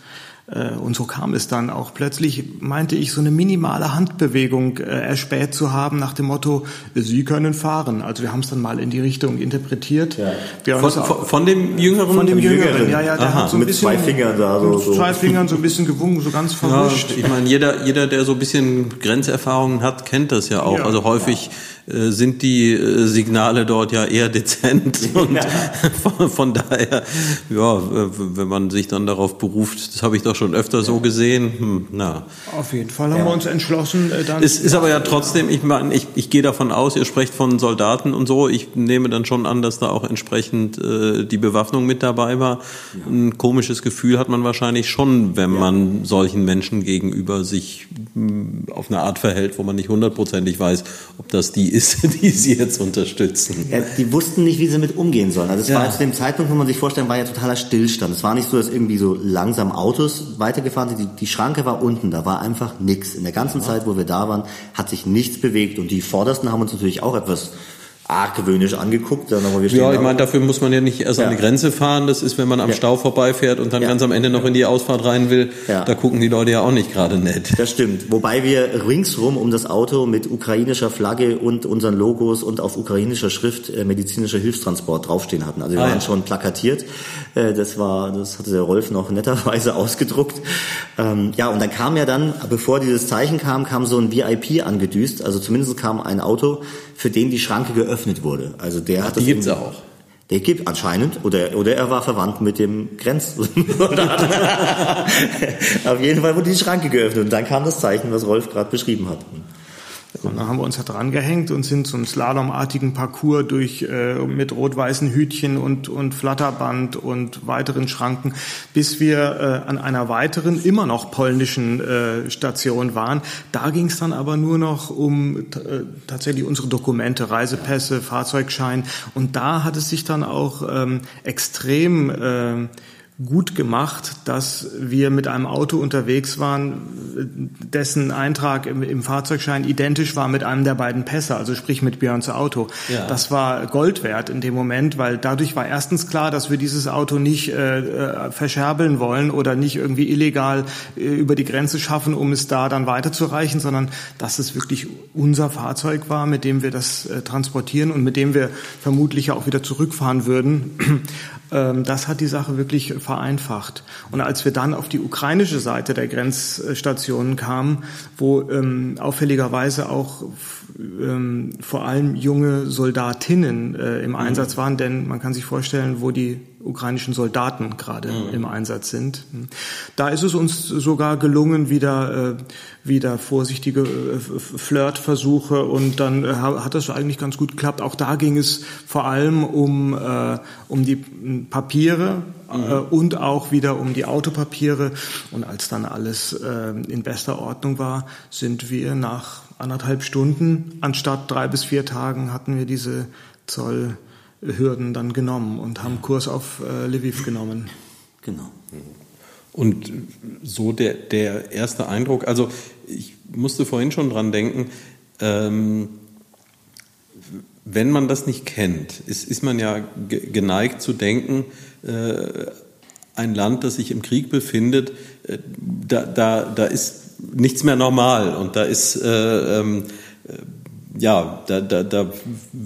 und so kam es dann auch. Plötzlich meinte ich, so eine minimale Handbewegung äh, erspäht zu haben nach dem Motto, Sie können fahren. Also wir haben es dann mal in die Richtung interpretiert. Ja. Von, von, von, dem Jüngeren? Von dem Jüngeren, ja, ja. Der Aha, hat so ein mit bisschen, zwei Fingern da. So, mit so. zwei Fingern so ein bisschen gewungen, so ganz verwischt. Ja, ich meine, jeder, jeder, der so ein bisschen Grenzerfahrungen hat, kennt das ja auch. Ja. Also häufig äh, sind die äh, Signale dort ja eher dezent und ja. von, von, daher, ja, wenn man sich dann darauf beruft, das habe ich doch schon öfter so gesehen. Hm, na. Auf jeden Fall haben ja. wir uns entschlossen. Äh, dann es ist aber ja trotzdem, ich meine, ich, ich gehe davon aus, ihr sprecht von Soldaten und so. Ich nehme dann schon an, dass da auch entsprechend äh, die Bewaffnung mit dabei war. Ja. Ein komisches Gefühl hat man wahrscheinlich schon, wenn man solchen Menschen gegenüber sich mh, hm, auf eine Art verhält, wo man nicht hundertprozentig weiß, ob das die ist, die sie jetzt unterstützen. Ja, die wussten nicht, wie sie mit umgehen sollen. Also es ja. war zu dem Zeitpunkt, wo man sich vorstellen, war ja totaler Stillstand. Es war nicht so, dass irgendwie so langsam Autos weitergefahren sind. Die, die Schranke war unten, da war einfach nichts. In der ganzen ja. Zeit, wo wir da waren, hat sich nichts bewegt. Und die Vordersten haben uns natürlich auch etwas argwöhnisch angeguckt. Dann aber wir ja, ich meine, dafür muss man ja nicht erst ja. an die Grenze fahren. Das ist, wenn man am ja. Stau vorbeifährt und dann ja. ganz am Ende noch in die Ausfahrt rein will. Ja. Da gucken die Leute ja auch nicht gerade nett. Das stimmt. Wobei wir ringsrum um das Auto mit ukrainischer Flagge und unseren Logos und auf ukrainischer Schrift äh, medizinischer Hilfstransport draufstehen hatten. Also wir ah, waren schon plakatiert. Äh, das war, das hatte der Rolf noch netterweise ausgedruckt. Ähm, ja, und dann kam ja dann, bevor dieses Zeichen kam, kam so ein VIP angedüst. Also zumindest kam ein Auto, für den die Schranke geöffnet wurde. Also der Ach, hat die das gibt's auch. Der gibt anscheinend, oder, oder er war verwandt mit dem Grenzsoldat. Auf jeden Fall wurde die Schranke geöffnet und dann kam das Zeichen, was Rolf gerade beschrieben hat. Und dann haben wir uns da dran gehängt und sind so einen slalomartigen Parcours durch äh, mit rot-weißen Hütchen und, und Flatterband und weiteren Schranken, bis wir äh, an einer weiteren, immer noch polnischen äh, Station waren. Da ging es dann aber nur noch um äh, tatsächlich unsere Dokumente, Reisepässe, Fahrzeugschein. Und da hat es sich dann auch ähm, extrem äh, gut gemacht, dass wir mit einem Auto unterwegs waren, dessen Eintrag im, im, Fahrzeugschein identisch war mit einem der beiden Pässe, also sprich mit Björns Auto. Ja. Das war Gold wert in dem Moment, weil dadurch war erstens klar, dass wir dieses Auto nicht äh, äh, verscherbeln wollen oder nicht irgendwie illegal äh, über die Grenze schaffen, um es da dann weiterzureichen, sondern dass es wirklich unser Fahrzeug war, mit dem wir das äh, transportieren und mit dem wir vermutlich auch wieder zurückfahren würden. Ähm, das hat die Sache wirklich vereinfacht. Und als wir dann auf die ukrainische Seite der Grenzstationen kamen, wo ähm, auffälligerweise auch ähm, vor allem junge Soldatinnen äh, im mhm. Einsatz waren, denn man kann sich vorstellen, wo die ukrainischen Soldaten gerade mhm. im Einsatz sind. Da ist es uns sogar gelungen, wieder, äh, wieder vorsichtige äh, Flirtversuche und dann äh, hat das eigentlich ganz gut geklappt. Auch da ging es vor allem um, äh, um die Papiere mhm. äh, und auch wieder um die Autopapiere. Und als dann alles äh, in bester Ordnung war, sind wir nach anderthalb Stunden anstatt drei bis vier Tagen hatten wir diese Zoll Hürden dann genommen und haben Kurs auf äh, Lviv genommen. Genau. Und so der, der erste Eindruck, also ich musste vorhin schon dran denken, ähm, wenn man das nicht kennt, ist, ist man ja geneigt zu denken, äh, ein Land, das sich im Krieg befindet, äh, da, da, da ist nichts mehr normal und da ist äh, ähm, ja, da, da, da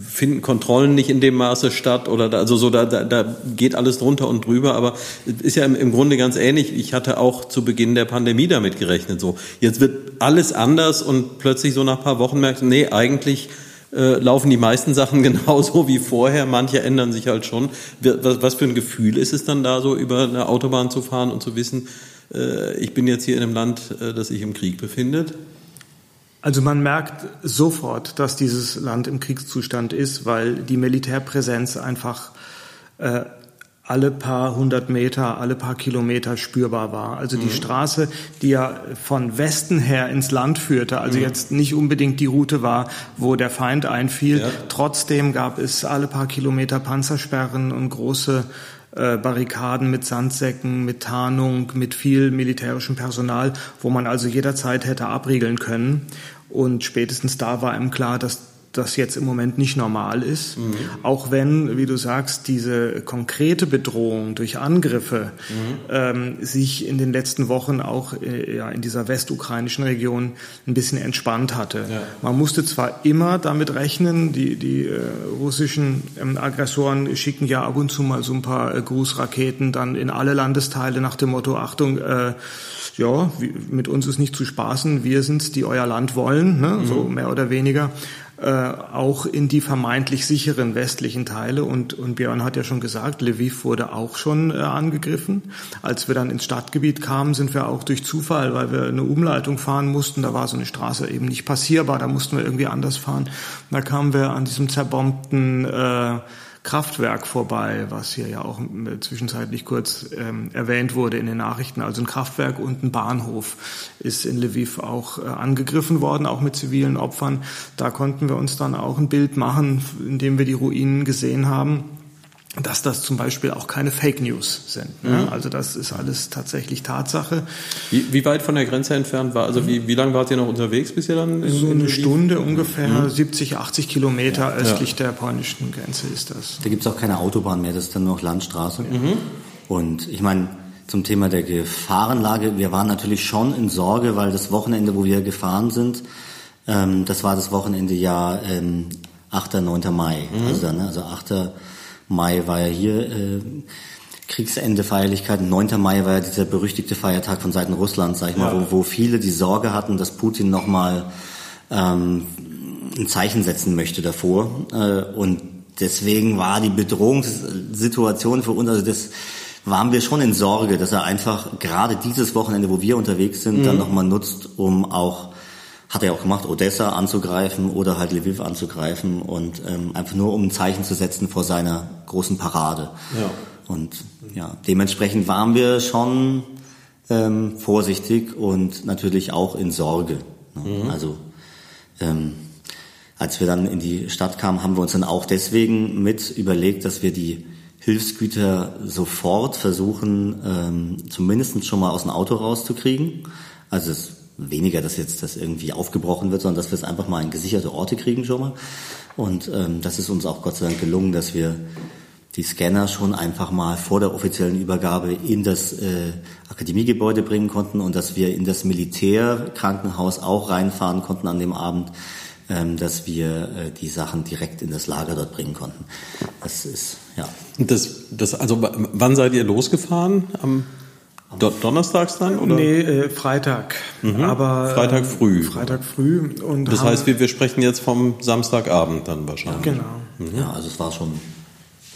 finden Kontrollen nicht in dem Maße statt oder da, also so da, da, da geht alles drunter und drüber, aber ist ja im, im Grunde ganz ähnlich. Ich hatte auch zu Beginn der Pandemie damit gerechnet. So jetzt wird alles anders und plötzlich so nach ein paar Wochen merkst du, nee, eigentlich äh, laufen die meisten Sachen genauso wie vorher. Manche ändern sich halt schon. Was, was für ein Gefühl ist es dann da so über eine Autobahn zu fahren und zu wissen, äh, ich bin jetzt hier in einem Land, äh, das sich im Krieg befindet? Also man merkt sofort, dass dieses Land im Kriegszustand ist, weil die Militärpräsenz einfach äh, alle paar hundert Meter, alle paar Kilometer spürbar war. Also die mhm. Straße, die ja von Westen her ins Land führte, also mhm. jetzt nicht unbedingt die Route war, wo der Feind einfiel. Ja. Trotzdem gab es alle paar Kilometer Panzersperren und große äh, Barrikaden mit Sandsäcken, mit Tarnung, mit viel militärischem Personal, wo man also jederzeit hätte abriegeln können. Und spätestens da war ihm klar, dass das jetzt im Moment nicht normal ist. Mhm. Auch wenn, wie du sagst, diese konkrete Bedrohung durch Angriffe mhm. ähm, sich in den letzten Wochen auch äh, ja, in dieser westukrainischen Region ein bisschen entspannt hatte. Ja. Man musste zwar immer damit rechnen, die, die äh, russischen ähm, Aggressoren schicken ja ab und zu mal so ein paar äh, Grußraketen dann in alle Landesteile nach dem Motto, Achtung, äh, ja, mit uns ist nicht zu spaßen, wir sind's, die euer Land wollen, ne? Mhm. so mehr oder weniger auch in die vermeintlich sicheren westlichen Teile. Und, und Björn hat ja schon gesagt, Lviv wurde auch schon äh, angegriffen. Als wir dann ins Stadtgebiet kamen, sind wir auch durch Zufall, weil wir eine Umleitung fahren mussten. Da war so eine Straße eben nicht passierbar, da mussten wir irgendwie anders fahren. Da kamen wir an diesem zerbombten äh, Kraftwerk vorbei, was hier ja auch zwischenzeitlich kurz ähm, erwähnt wurde in den Nachrichten. Also ein Kraftwerk und ein Bahnhof ist in Lviv auch äh, angegriffen worden, auch mit zivilen Opfern. Da konnten wir uns dann auch ein Bild machen, indem wir die Ruinen gesehen haben dass das zum Beispiel auch keine Fake News sind. Ne? Mhm. Also das ist alles tatsächlich Tatsache. Wie, wie, weit von der Grenze entfernt war? Also wie, wie lange wart ihr noch unterwegs, bis ihr dann? In, so eine Stunde ungefähr, mhm. 70, 80 Kilometer ja. östlich ja. der polnischen Grenze ist das. Da gibt's auch keine Autobahn mehr, das ist dann nur noch Landstraße. Mhm. Und ich meine, zum Thema der Gefahrenlage, wir waren natürlich schon in Sorge, weil das Wochenende, wo wir gefahren sind, ähm, das war das Wochenende ja ähm, 8. 9. Mai. Mhm. Also, dann, ne, also 8. Mai war ja hier äh, Kriegsende Feierlichkeiten. 9. Mai war ja dieser berüchtigte Feiertag von Seiten Russlands, sag ich mal, wo, wo viele die Sorge hatten, dass Putin nochmal ähm, ein Zeichen setzen möchte davor. Äh, und deswegen war die Bedrohungssituation für uns, also das waren wir schon in Sorge, dass er einfach gerade dieses Wochenende, wo wir unterwegs sind, mhm. dann nochmal nutzt, um auch hat er auch gemacht, Odessa anzugreifen oder halt Lviv anzugreifen und ähm, einfach nur um ein Zeichen zu setzen vor seiner großen Parade. Ja. Und ja, dementsprechend waren wir schon ähm, vorsichtig und natürlich auch in Sorge. Ne? Mhm. Also ähm, als wir dann in die Stadt kamen, haben wir uns dann auch deswegen mit überlegt, dass wir die Hilfsgüter sofort versuchen, ähm, zumindest schon mal aus dem Auto rauszukriegen. Also es weniger, dass jetzt das irgendwie aufgebrochen wird, sondern dass wir es einfach mal in gesicherte Orte kriegen schon mal. Und ähm, das ist uns auch Gott sei Dank gelungen, dass wir die Scanner schon einfach mal vor der offiziellen Übergabe in das äh, Akademiegebäude bringen konnten und dass wir in das Militärkrankenhaus auch reinfahren konnten an dem Abend, ähm, dass wir äh, die Sachen direkt in das Lager dort bringen konnten. Das ist ja. Das, das also wann seid ihr losgefahren? Am Do Donnerstags dann? Oder? Nee, äh, Freitag. Mhm. Aber, Freitag früh. Freitag früh. Und das heißt, wir, wir sprechen jetzt vom Samstagabend dann wahrscheinlich. Genau. Mhm. Ja, also es war schon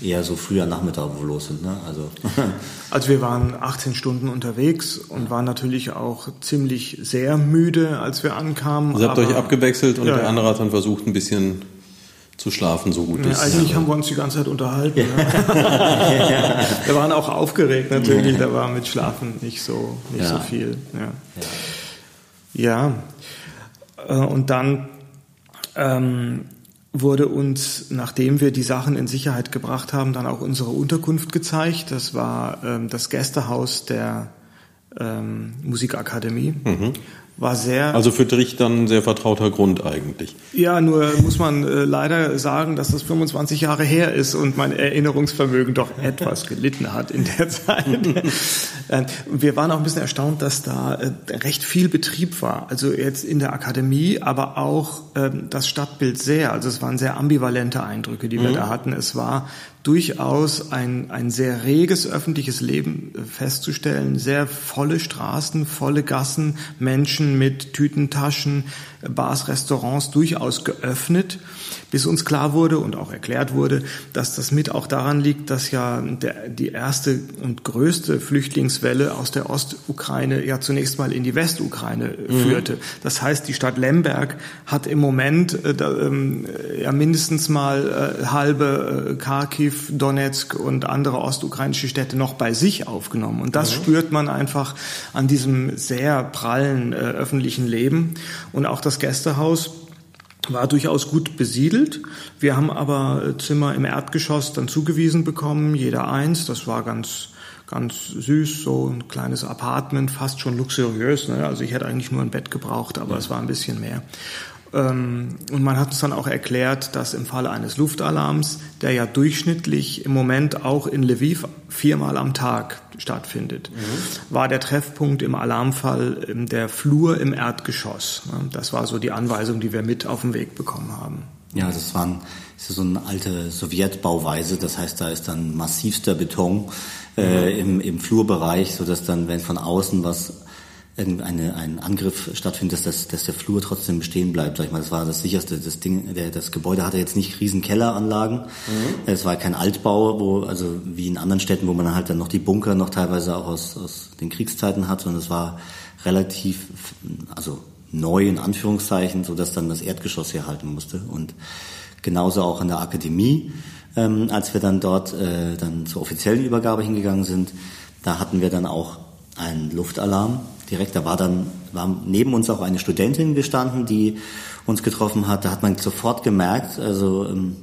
eher so früher Nachmittag, wo wir los sind. Ne? Also. also wir waren 18 Stunden unterwegs und waren natürlich auch ziemlich sehr müde, als wir ankamen. Also habt euch abgewechselt und ja, der andere hat dann versucht, ein bisschen zu schlafen, so gut ja, ist. Eigentlich ja. haben wir uns die ganze Zeit unterhalten. Ja. Ne? wir waren auch aufgeregt natürlich, da war mit Schlafen nicht so, nicht so viel. Ja, ja. Äh, und dann ähm, wurde uns, nachdem wir die Sachen in Sicherheit gebracht haben, dann auch unsere Unterkunft gezeigt. Das war ähm, das Gästehaus der ähm, Musikakademie. Mhm war sehr. Also für dich dann ein sehr vertrauter Grund eigentlich. Ja, nur muss man äh, leider sagen, dass das 25 Jahre her ist und mein Erinnerungsvermögen doch etwas gelitten hat in der Zeit. Äh, wir waren auch ein bisschen erstaunt, dass da äh, recht viel Betrieb war. Also jetzt in der Akademie, aber auch ähm, das Stadtbild sehr. Also es waren sehr ambivalente Eindrücke, die wir mhm. da hatten. Es war durchaus ein, ein sehr reges öffentliches Leben äh, festzustellen, sehr volle Straßen, volle Gassen, Menschen mit Tütentaschen, Bars, Restaurants durchaus geöffnet, bis uns klar wurde und auch erklärt wurde, dass das mit auch daran liegt, dass ja der, die erste und größte Flüchtlingswelle aus der Ostukraine ja zunächst mal in die Westukraine mhm. führte. Das heißt, die Stadt Lemberg hat im Moment äh, ähm, ja mindestens mal äh, halbe äh, Kharkiv, Donetsk und andere ostukrainische Städte noch bei sich aufgenommen. Und das mhm. spürt man einfach an diesem sehr prallen äh, öffentlichen Leben. Und auch das Gästehaus war durchaus gut besiedelt. Wir haben aber äh, Zimmer im Erdgeschoss dann zugewiesen bekommen, jeder eins. Das war ganz ganz süß, so ein kleines Apartment, fast schon luxuriös. Ne? Also ich hätte eigentlich nur ein Bett gebraucht, aber ja. es war ein bisschen mehr. Ähm, und man hat uns dann auch erklärt, dass im Falle eines Luftalarms, der ja durchschnittlich im Moment auch in Lviv viermal am Tag stattfindet, mhm. war der Treffpunkt im Alarmfall der Flur im Erdgeschoss. Das war so die Anweisung, die wir mit auf den Weg bekommen haben. Ja, das waren das ist so eine alte Sowjetbauweise. Das heißt, da ist dann massivster Beton äh, mhm. im, im Flurbereich, so dass dann, wenn von außen was irgendeine ein Angriff stattfindet, dass, das, dass der Flur trotzdem bestehen bleibt. Sag ich mal, das war das sicherste. Das Ding, der, das Gebäude hatte jetzt nicht riesen Kelleranlagen. Mhm. Es war kein Altbau, wo also wie in anderen Städten, wo man halt dann noch die Bunker noch teilweise auch aus, aus den Kriegszeiten hat, sondern es war relativ also neu in Anführungszeichen, so dass dann das Erdgeschoss hier halten musste und genauso auch in der Akademie, ähm, als wir dann dort äh, dann zur offiziellen Übergabe hingegangen sind, da hatten wir dann auch einen Luftalarm direkt. Da war dann war neben uns auch eine Studentin gestanden, die uns getroffen hat. Da hat man sofort gemerkt, also ähm,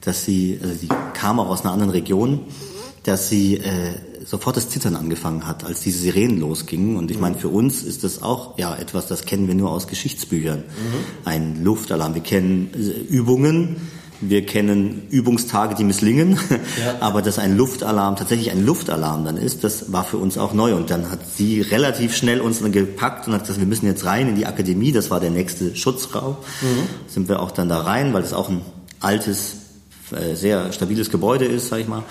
dass sie, also die kam auch aus einer anderen Region, dass sie äh, sofort das Zittern angefangen hat, als diese Sirenen losgingen. Und ich meine, für uns ist das auch ja etwas, das kennen wir nur aus Geschichtsbüchern. Mhm. Ein Luftalarm. Wir kennen äh, Übungen, wir kennen Übungstage, die misslingen, ja. aber dass ein Luftalarm tatsächlich ein Luftalarm dann ist, das war für uns auch neu. Und dann hat sie relativ schnell uns dann gepackt und hat gesagt, wir müssen jetzt rein in die Akademie, das war der nächste Schutzraum. Mhm. Sind wir auch dann da rein, weil das auch ein altes, äh, sehr stabiles Gebäude ist, sag ich mal.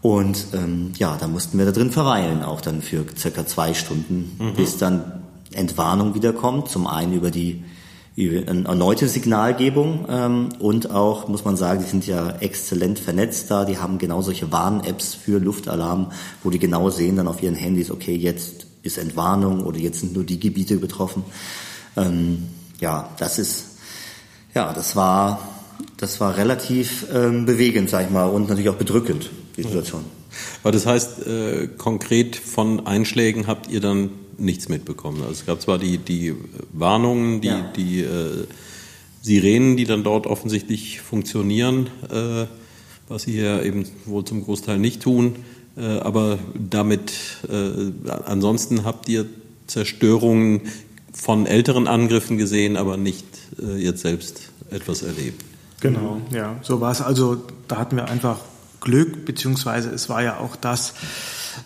Und ähm, ja, da mussten wir da drin verweilen, auch dann für circa zwei Stunden, mhm. bis dann Entwarnung wiederkommt. Zum einen über die eine erneute Signalgebung ähm, und auch, muss man sagen, die sind ja exzellent vernetzt da, die haben genau solche Warn-Apps für Luftalarm, wo die genau sehen dann auf ihren Handys, okay, jetzt ist Entwarnung oder jetzt sind nur die Gebiete betroffen. Ähm, ja, das ist, ja, das war, das war relativ ähm, bewegend, sag ich mal, und natürlich auch bedrückend, die Situation. Aber das heißt, äh, konkret von Einschlägen habt ihr dann nichts mitbekommen. Also es gab zwar die, die Warnungen, die, ja. die äh, Sirenen, die dann dort offensichtlich funktionieren, äh, was sie hier eben wohl zum Großteil nicht tun. Äh, aber damit, äh, ansonsten habt ihr Zerstörungen von älteren Angriffen gesehen, aber nicht äh, jetzt selbst etwas erlebt. Genau, ja, so war es. Also da hatten wir einfach Glück, beziehungsweise es war ja auch das,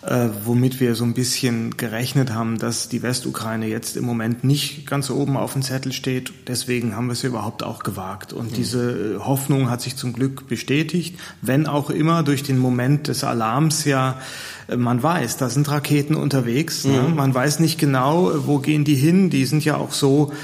äh, womit wir so ein bisschen gerechnet haben, dass die Westukraine jetzt im Moment nicht ganz oben auf dem Zettel steht. Deswegen haben wir es überhaupt auch gewagt. Und mhm. diese äh, Hoffnung hat sich zum Glück bestätigt, wenn auch immer durch den Moment des Alarms ja äh, man weiß, da sind Raketen unterwegs. Ne? Mhm. Ne? Man weiß nicht genau, wo gehen die hin. Die sind ja auch so äh,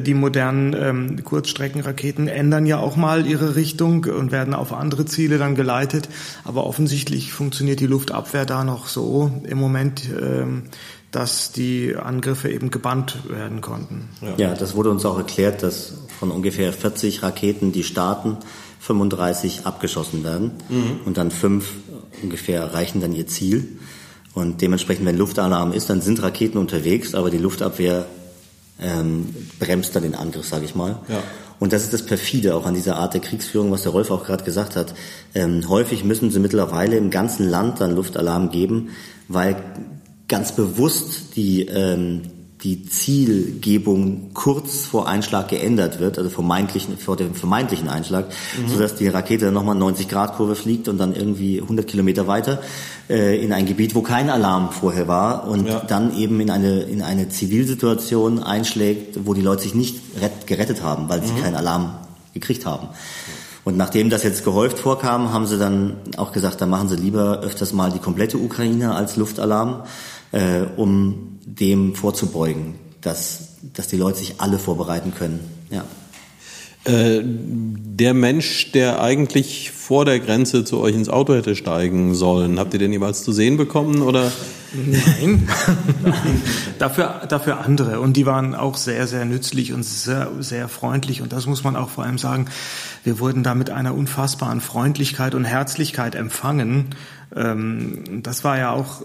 die modernen ähm, Kurzstreckenraketen ändern ja auch mal ihre Richtung und werden auf andere Ziele dann geleitet. Aber offensichtlich funktioniert die Luftabwehr da noch so im Moment, ähm, dass die Angriffe eben gebannt werden konnten. Ja. ja, das wurde uns auch erklärt, dass von ungefähr 40 Raketen, die starten, 35 abgeschossen werden mhm. und dann fünf ungefähr erreichen dann ihr Ziel. Und dementsprechend, wenn Luftalarm ist, dann sind Raketen unterwegs, aber die Luftabwehr ähm, bremst dann den Angriff, sage ich mal. Ja. Und das ist das perfide auch an dieser Art der Kriegsführung, was der Rolf auch gerade gesagt hat. Ähm, häufig müssen sie mittlerweile im ganzen Land dann Luftalarm geben, weil ganz bewusst die ähm, die Zielgebung kurz vor Einschlag geändert wird, also vermeintlichen, vor dem vermeintlichen Einschlag, mhm. sodass die Rakete dann nochmal 90 Grad Kurve fliegt und dann irgendwie 100 Kilometer weiter äh, in ein Gebiet, wo kein Alarm vorher war und ja. dann eben in eine, in eine Zivilsituation einschlägt, wo die Leute sich nicht gerettet haben, weil sie mhm. keinen Alarm gekriegt haben. Und nachdem das jetzt gehäuft vorkam, haben sie dann auch gesagt, da machen sie lieber öfters mal die komplette Ukraine als Luftalarm, äh, um dem vorzubeugen, dass, dass die Leute sich alle vorbereiten können Ja. Äh, der Mensch, der eigentlich vor der Grenze zu euch ins Auto hätte steigen sollen, habt ihr den jeweils zu sehen bekommen oder? Nein, dafür, dafür andere und die waren auch sehr, sehr nützlich und sehr, sehr freundlich und das muss man auch vor allem sagen. Wir wurden da mit einer unfassbaren Freundlichkeit und Herzlichkeit empfangen. Ähm, das war ja auch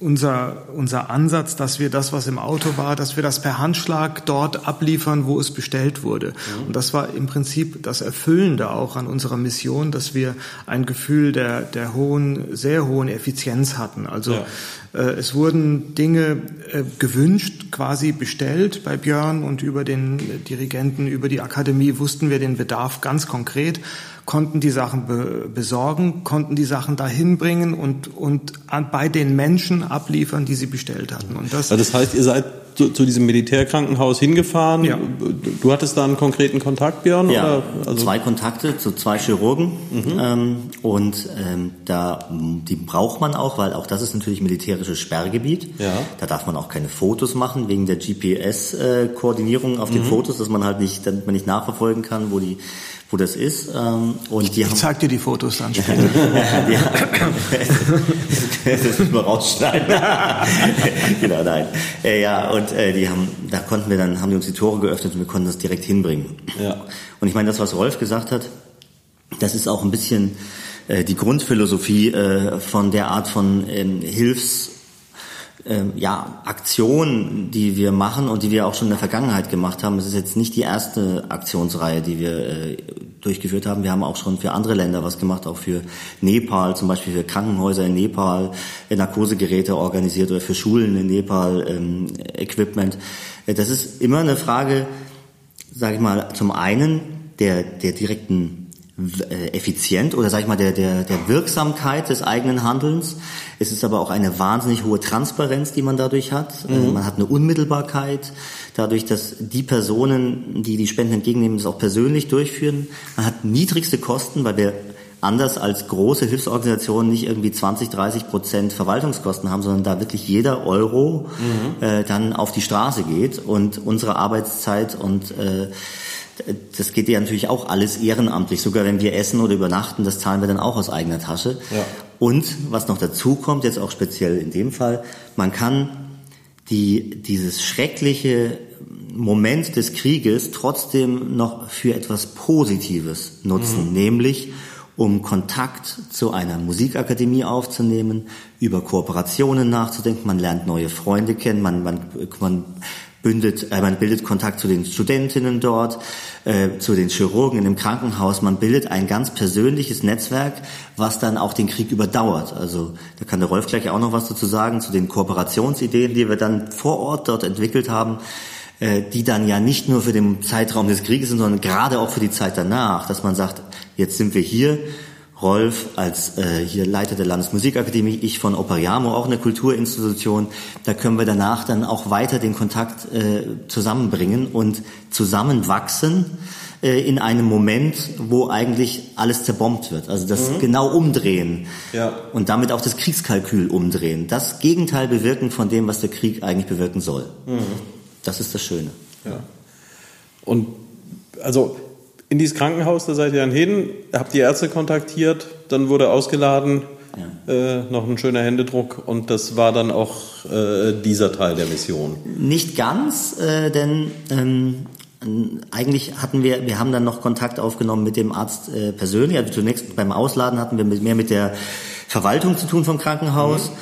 unser, unser Ansatz, dass wir das, was im Auto war, dass wir das per Handschlag dort abliefern, wo es bestellt wurde. Mhm. Und das war im Prinzip das Erfüllende auch an unserer Mission, dass wir ein Gefühl der, der hohen, sehr hohen Effizienz hatten. Also ja. äh, es wurden Dinge äh, gewünscht, quasi bestellt bei Björn und über den Dirigenten, über die Akademie wussten wir den Bedarf ganz konkret konnten die Sachen be besorgen, konnten die Sachen dahin bringen und, und an, bei den Menschen abliefern, die sie bestellt hatten. Und das, das heißt, ihr seid zu, zu, diesem Militärkrankenhaus hingefahren. Ja. Du hattest da einen konkreten Kontakt, Björn? Ja, oder? Also zwei Kontakte zu zwei Chirurgen. Mhm. Ähm, und ähm, da, die braucht man auch, weil auch das ist natürlich militärisches Sperrgebiet. Ja. Da darf man auch keine Fotos machen, wegen der GPS-Koordinierung äh, auf den mhm. Fotos, dass man halt nicht, damit man nicht nachverfolgen kann, wo die wo das ist. Ähm, und die ich haben, zeig dir die Fotos dann später. ja, das müssen wir rausschneiden. genau, nein. Äh, ja, und äh, die haben, da konnten wir dann, haben die uns die Tore geöffnet und wir konnten das direkt hinbringen. Ja. Und ich meine, das, was Rolf gesagt hat, das ist auch ein bisschen äh, die Grundphilosophie äh, von der Art von ähm, Hilfs- ähm, ja, Aktion, die wir machen und die wir auch schon in der Vergangenheit gemacht haben. Es ist jetzt nicht die erste Aktionsreihe, die wir äh, durchgeführt haben. Wir haben auch schon für andere Länder was gemacht, auch für Nepal, zum Beispiel für Krankenhäuser in Nepal, äh, Narkosegeräte organisiert oder für Schulen in Nepal, ähm, Equipment. Äh, das ist immer eine Frage, sage ich mal, zum einen der, der direkten effizient oder sag ich mal der, der, der Wirksamkeit des eigenen Handelns. Es ist aber auch eine wahnsinnig hohe Transparenz, die man dadurch hat. Äh, mhm. Man hat eine Unmittelbarkeit, dadurch, dass die Personen, die die Spenden entgegennehmen, das auch persönlich durchführen. Man hat niedrigste Kosten, weil wir anders als große Hilfsorganisationen nicht irgendwie 20, 30 Prozent Verwaltungskosten haben, sondern da wirklich jeder Euro mhm. äh, dann auf die Straße geht und unsere Arbeitszeit und äh, das geht ja natürlich auch alles ehrenamtlich. Sogar wenn wir essen oder übernachten, das zahlen wir dann auch aus eigener Tasche. Ja. Und was noch dazu kommt, jetzt auch speziell in dem Fall, man kann die, dieses schreckliche Moment des Krieges trotzdem noch für etwas Positives nutzen, mhm. nämlich um Kontakt zu einer Musikakademie aufzunehmen, über Kooperationen nachzudenken, man lernt neue Freunde kennen, man, man, man bündet, äh, man bildet Kontakt zu den Studentinnen dort, äh, zu den Chirurgen in dem Krankenhaus. Man bildet ein ganz persönliches Netzwerk, was dann auch den Krieg überdauert. Also da kann der Rolf gleich auch noch was dazu sagen zu den Kooperationsideen, die wir dann vor Ort dort entwickelt haben äh, die dann ja nicht nur für den Zeitraum des Krieges sind, sondern gerade auch für die Zeit danach, dass man sagt, jetzt sind wir hier Rolf als äh, hier Leiter der Landesmusikakademie, ich von Operiamo, auch eine Kulturinstitution. Da können wir danach dann auch weiter den Kontakt äh, zusammenbringen und zusammenwachsen äh, in einem Moment, wo eigentlich alles zerbombt wird. Also das mhm. genau umdrehen ja. und damit auch das Kriegskalkül umdrehen. Das Gegenteil bewirken von dem, was der Krieg eigentlich bewirken soll. Mhm. Das ist das Schöne. Ja. Und also in dieses Krankenhaus, da seid ihr dann hin, habt die Ärzte kontaktiert, dann wurde ausgeladen, ja. äh, noch ein schöner Händedruck und das war dann auch äh, dieser Teil der Mission. Nicht ganz, äh, denn ähm, eigentlich hatten wir, wir haben dann noch Kontakt aufgenommen mit dem Arzt äh, persönlich. Also zunächst beim Ausladen hatten wir mehr mit der Verwaltung zu tun vom Krankenhaus. Mhm.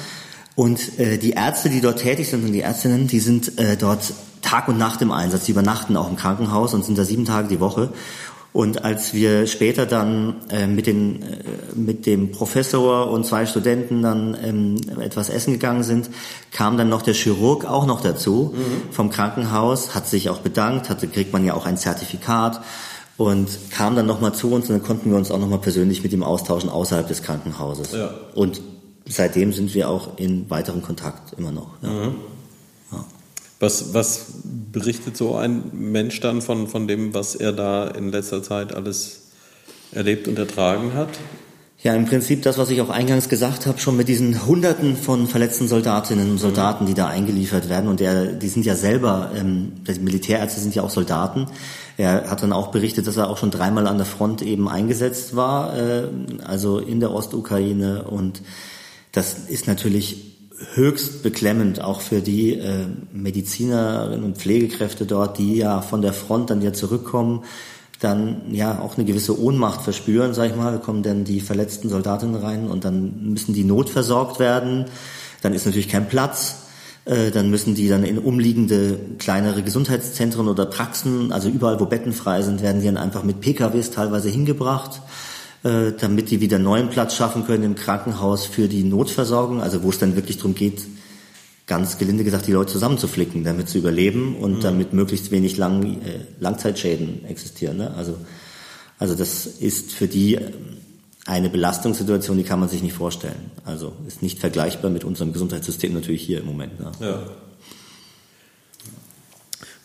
Und äh, die Ärzte, die dort tätig sind und die Ärztinnen, die sind äh, dort Tag und Nacht im Einsatz. Die übernachten auch im Krankenhaus und sind da sieben Tage die Woche. Und als wir später dann äh, mit, den, äh, mit dem Professor und zwei Studenten dann ähm, etwas essen gegangen sind, kam dann noch der Chirurg auch noch dazu mhm. vom Krankenhaus, hat sich auch bedankt, hatte, kriegt man ja auch ein Zertifikat und kam dann nochmal zu uns und dann konnten wir uns auch nochmal persönlich mit ihm austauschen außerhalb des Krankenhauses. Ja. Und seitdem sind wir auch in weiteren Kontakt immer noch. Ja. Mhm. Was, was berichtet so ein Mensch dann von, von dem, was er da in letzter Zeit alles erlebt und ertragen hat? Ja, im Prinzip das, was ich auch eingangs gesagt habe, schon mit diesen Hunderten von verletzten Soldatinnen und Soldaten, die da eingeliefert werden. Und der, die sind ja selber, ähm, die Militärärzte sind ja auch Soldaten. Er hat dann auch berichtet, dass er auch schon dreimal an der Front eben eingesetzt war, äh, also in der Ostukraine. Und das ist natürlich höchst beklemmend, auch für die äh, Medizinerinnen und Pflegekräfte dort, die ja von der Front dann ja zurückkommen dann ja auch eine gewisse Ohnmacht verspüren, sag ich mal, kommen dann die verletzten Soldatinnen rein und dann müssen die notversorgt werden, dann ist natürlich kein Platz, äh, dann müssen die dann in umliegende kleinere Gesundheitszentren oder Praxen, also überall, wo Betten frei sind, werden die dann einfach mit PKWs teilweise hingebracht, äh, damit die wieder neuen Platz schaffen können im Krankenhaus für die Notversorgung, also wo es dann wirklich darum geht, ganz gelinde gesagt, die Leute zusammenzuflicken, damit sie überleben und mhm. damit möglichst wenig Lang, äh, Langzeitschäden existieren. Ne? Also, also das ist für die ähm, eine Belastungssituation, die kann man sich nicht vorstellen. Also ist nicht vergleichbar mit unserem Gesundheitssystem natürlich hier im Moment. Ne? Ja.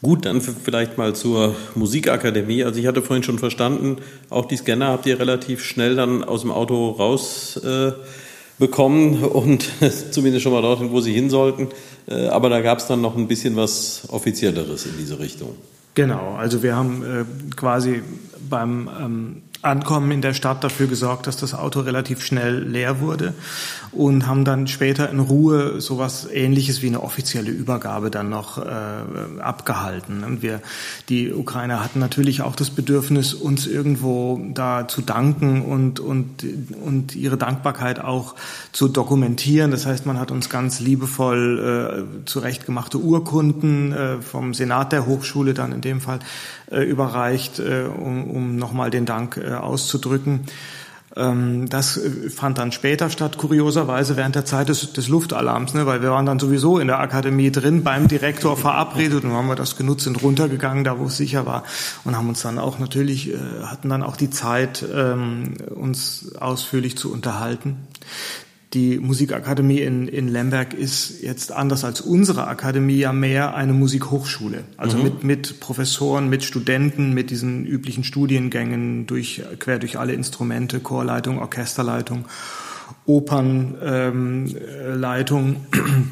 Gut, dann vielleicht mal zur Musikakademie. Also ich hatte vorhin schon verstanden, auch die Scanner habt ihr relativ schnell dann aus dem Auto raus äh, und zumindest schon mal dorthin, wo sie hin sollten. Äh, aber da gab es dann noch ein bisschen was Offizielleres in diese Richtung. Genau, also wir haben äh, quasi beim ähm, Ankommen in der Stadt dafür gesorgt, dass das Auto relativ schnell leer wurde und haben dann später in Ruhe sowas ähnliches wie eine offizielle Übergabe dann noch äh, abgehalten. Und wir, die Ukrainer hatten natürlich auch das Bedürfnis, uns irgendwo da zu danken und, und, und ihre Dankbarkeit auch zu dokumentieren. Das heißt, man hat uns ganz liebevoll äh, zurechtgemachte Urkunden äh, vom Senat der Hochschule dann in dem Fall überreicht, äh, um, um nochmal den Dank äh, auszudrücken. Ähm, das äh, fand dann später statt, kurioserweise während der Zeit des, des Luftalarms, ne, weil wir waren dann sowieso in der Akademie drin, beim Direktor verabredet und haben wir das genutzt, sind runtergegangen, da wo es sicher war und haben uns dann auch natürlich, äh, hatten dann auch die Zeit, ähm, uns ausführlich zu unterhalten die Musikakademie in, in Lemberg ist jetzt anders als unsere Akademie ja mehr eine Musikhochschule. Also mhm. mit, mit Professoren, mit Studenten, mit diesen üblichen Studiengängen durch, quer durch alle Instrumente, Chorleitung, Orchesterleitung, Opernleitung. Ähm,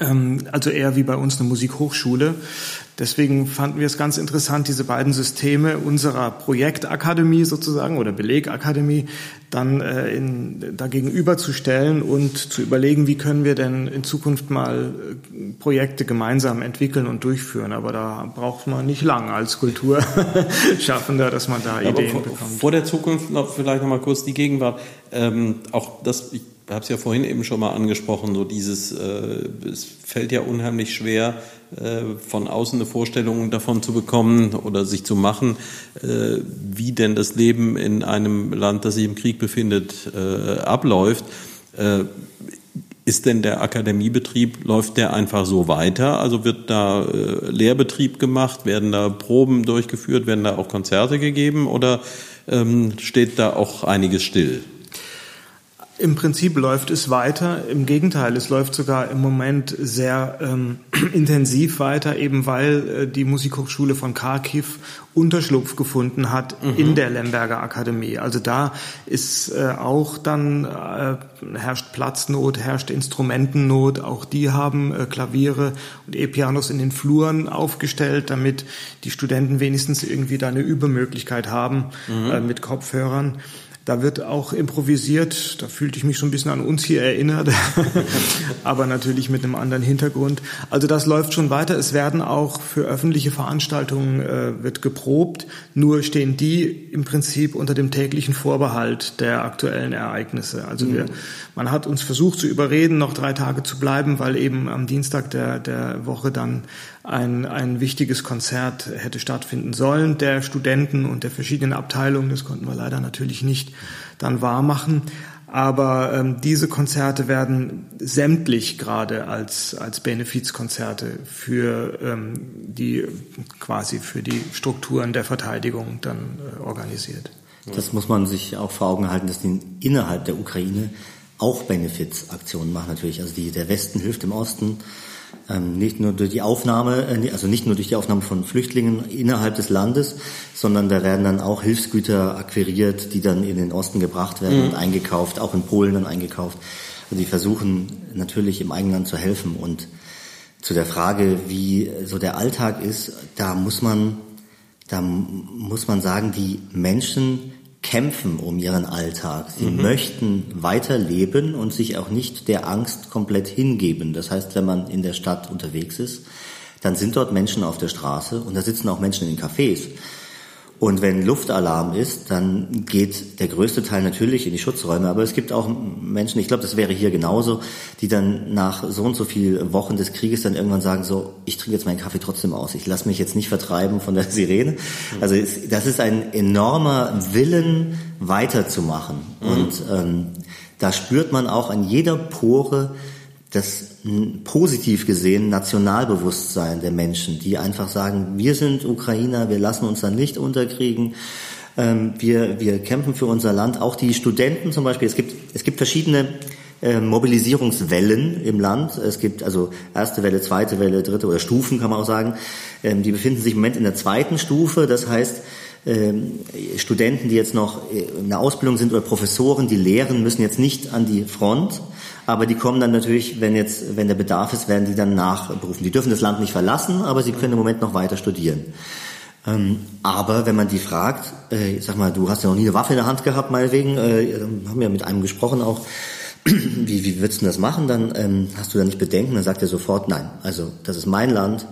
ähm, also eher wie bei uns eine Musikhochschule. Deswegen fanden wir es ganz interessant, diese beiden Systeme unserer Projektakademie sozusagen oder Belegakademie dann äh, in, dagegen zu stellen und zu überlegen, wie können wir denn in Zukunft mal äh, Projekte gemeinsam entwickeln und durchführen. Aber da braucht man nicht lang als Kulturschaffender, dass man da Ideen vor, bekommt. Vor der Zukunft noch vielleicht noch mal kurz die Gegenwart. Ähm, auch das, ich habe es ja vorhin eben schon mal angesprochen, so dieses, äh, es fällt ja unheimlich schwer, äh, von außen eine Vorstellung davon zu bekommen oder sich zu machen, äh, wie denn das Leben in einem Land, das sich im Krieg befindet, äh, abläuft. Äh, ist denn der Akademiebetrieb, läuft der einfach so weiter? Also wird da äh, Lehrbetrieb gemacht, werden da Proben durchgeführt, werden da auch Konzerte gegeben oder ähm, steht da auch einiges still? Im Prinzip läuft es weiter. Im Gegenteil, es läuft sogar im Moment sehr ähm, intensiv weiter, eben weil äh, die Musikhochschule von Kharkiv Unterschlupf gefunden hat mhm. in der Lemberger Akademie. Also da ist äh, auch dann äh, herrscht Platznot, herrscht Instrumentennot. Auch die haben äh, Klaviere und E-Pianos in den Fluren aufgestellt, damit die Studenten wenigstens irgendwie da eine Übermöglichkeit haben mhm. äh, mit Kopfhörern. Da wird auch improvisiert, da fühlte ich mich so ein bisschen an uns hier erinnert, aber natürlich mit einem anderen Hintergrund. Also das läuft schon weiter. Es werden auch für öffentliche Veranstaltungen äh, wird geprobt, nur stehen die im Prinzip unter dem täglichen Vorbehalt der aktuellen Ereignisse. Also wir, man hat uns versucht zu überreden, noch drei Tage zu bleiben, weil eben am Dienstag der, der Woche dann ein, ein wichtiges Konzert hätte stattfinden sollen, der Studenten und der verschiedenen Abteilungen. Das konnten wir leider natürlich nicht dann wahr machen. Aber ähm, diese Konzerte werden sämtlich gerade als, als Benefizkonzerte für ähm, die quasi für die Strukturen der Verteidigung dann äh, organisiert. Das muss man sich auch vor Augen halten, dass die innerhalb der Ukraine auch Benefizaktionen machen natürlich. Also die, der Westen hilft dem Osten ähm, nicht nur durch die Aufnahme, äh, also nicht nur durch die Aufnahme von Flüchtlingen innerhalb des Landes, sondern da werden dann auch Hilfsgüter akquiriert, die dann in den Osten gebracht werden mhm. und eingekauft, auch in Polen dann eingekauft. Also die versuchen natürlich im eigenen Land zu helfen und zu der Frage, wie so der Alltag ist, da muss man, da muss man sagen, die Menschen kämpfen um ihren Alltag. Sie mhm. möchten weiterleben und sich auch nicht der Angst komplett hingeben. Das heißt, wenn man in der Stadt unterwegs ist, dann sind dort Menschen auf der Straße und da sitzen auch Menschen in den Cafés. Und wenn Luftalarm ist, dann geht der größte Teil natürlich in die Schutzräume. Aber es gibt auch Menschen, ich glaube, das wäre hier genauso, die dann nach so und so viel Wochen des Krieges dann irgendwann sagen, so, ich trinke jetzt meinen Kaffee trotzdem aus. Ich lasse mich jetzt nicht vertreiben von der Sirene. Also das ist ein enormer Willen, weiterzumachen. Mhm. Und ähm, da spürt man auch an jeder Pore, das positiv gesehen Nationalbewusstsein der Menschen, die einfach sagen, wir sind Ukrainer, wir lassen uns dann nicht unterkriegen, ähm, wir, wir kämpfen für unser Land. Auch die Studenten zum Beispiel, es gibt, es gibt verschiedene äh, Mobilisierungswellen im Land. Es gibt also erste Welle, zweite Welle, dritte oder Stufen kann man auch sagen. Ähm, die befinden sich im Moment in der zweiten Stufe. Das heißt, ähm, Studenten, die jetzt noch in der Ausbildung sind oder Professoren, die lehren, müssen jetzt nicht an die Front, aber die kommen dann natürlich, wenn jetzt, wenn der Bedarf ist, werden die dann nachberufen. Die dürfen das Land nicht verlassen, aber sie können im Moment noch weiter studieren. Ähm, aber wenn man die fragt, äh, sag mal, du hast ja noch nie eine Waffe in der Hand gehabt, meinetwegen, äh, haben wir mit einem gesprochen auch, wie, wie würdest du das machen? Dann ähm, hast du da nicht Bedenken, dann sagt er sofort, nein, also das ist mein Land,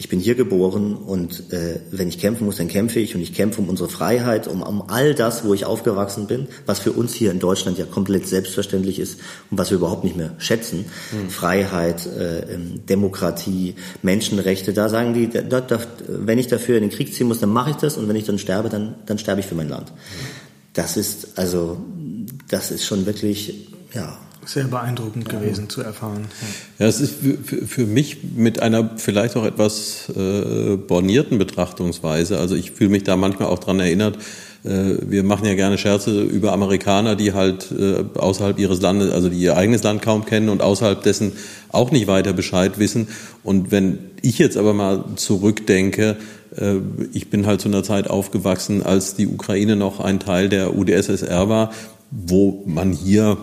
ich bin hier geboren und äh, wenn ich kämpfen muss, dann kämpfe ich und ich kämpfe um unsere Freiheit, um, um all das, wo ich aufgewachsen bin, was für uns hier in Deutschland ja komplett selbstverständlich ist und was wir überhaupt nicht mehr schätzen. Mhm. Freiheit, äh, ähm, Demokratie, Menschenrechte, da sagen die, da, da, wenn ich dafür in den Krieg ziehen muss, dann mache ich das und wenn ich dann sterbe, dann, dann sterbe ich für mein Land. Mhm. Das ist also, das ist schon wirklich, ja, sehr beeindruckend gewesen zu erfahren. Ja, es ist für, mich mit einer vielleicht auch etwas äh, bornierten Betrachtungsweise. Also ich fühle mich da manchmal auch dran erinnert. Äh, wir machen ja gerne Scherze über Amerikaner, die halt äh, außerhalb ihres Landes, also die ihr eigenes Land kaum kennen und außerhalb dessen auch nicht weiter Bescheid wissen. Und wenn ich jetzt aber mal zurückdenke, äh, ich bin halt zu einer Zeit aufgewachsen, als die Ukraine noch ein Teil der UdSSR war, wo man hier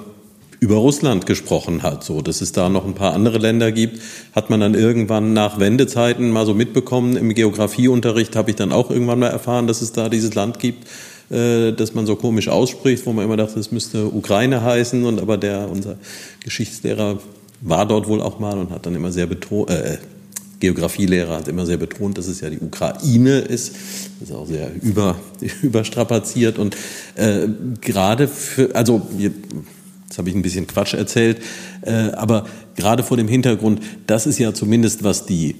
über Russland gesprochen hat. So, dass es da noch ein paar andere Länder gibt, hat man dann irgendwann nach Wendezeiten mal so mitbekommen. Im Geografieunterricht habe ich dann auch irgendwann mal erfahren, dass es da dieses Land gibt, äh, das man so komisch ausspricht, wo man immer dachte, es müsste Ukraine heißen. Und aber der, unser Geschichtslehrer war dort wohl auch mal und hat dann immer sehr betont, äh, Geografielehrer hat immer sehr betont, dass es ja die Ukraine ist. Das ist auch sehr über, überstrapaziert und äh, gerade für, also Jetzt habe ich ein bisschen Quatsch erzählt, äh, aber gerade vor dem Hintergrund, das ist ja zumindest, was die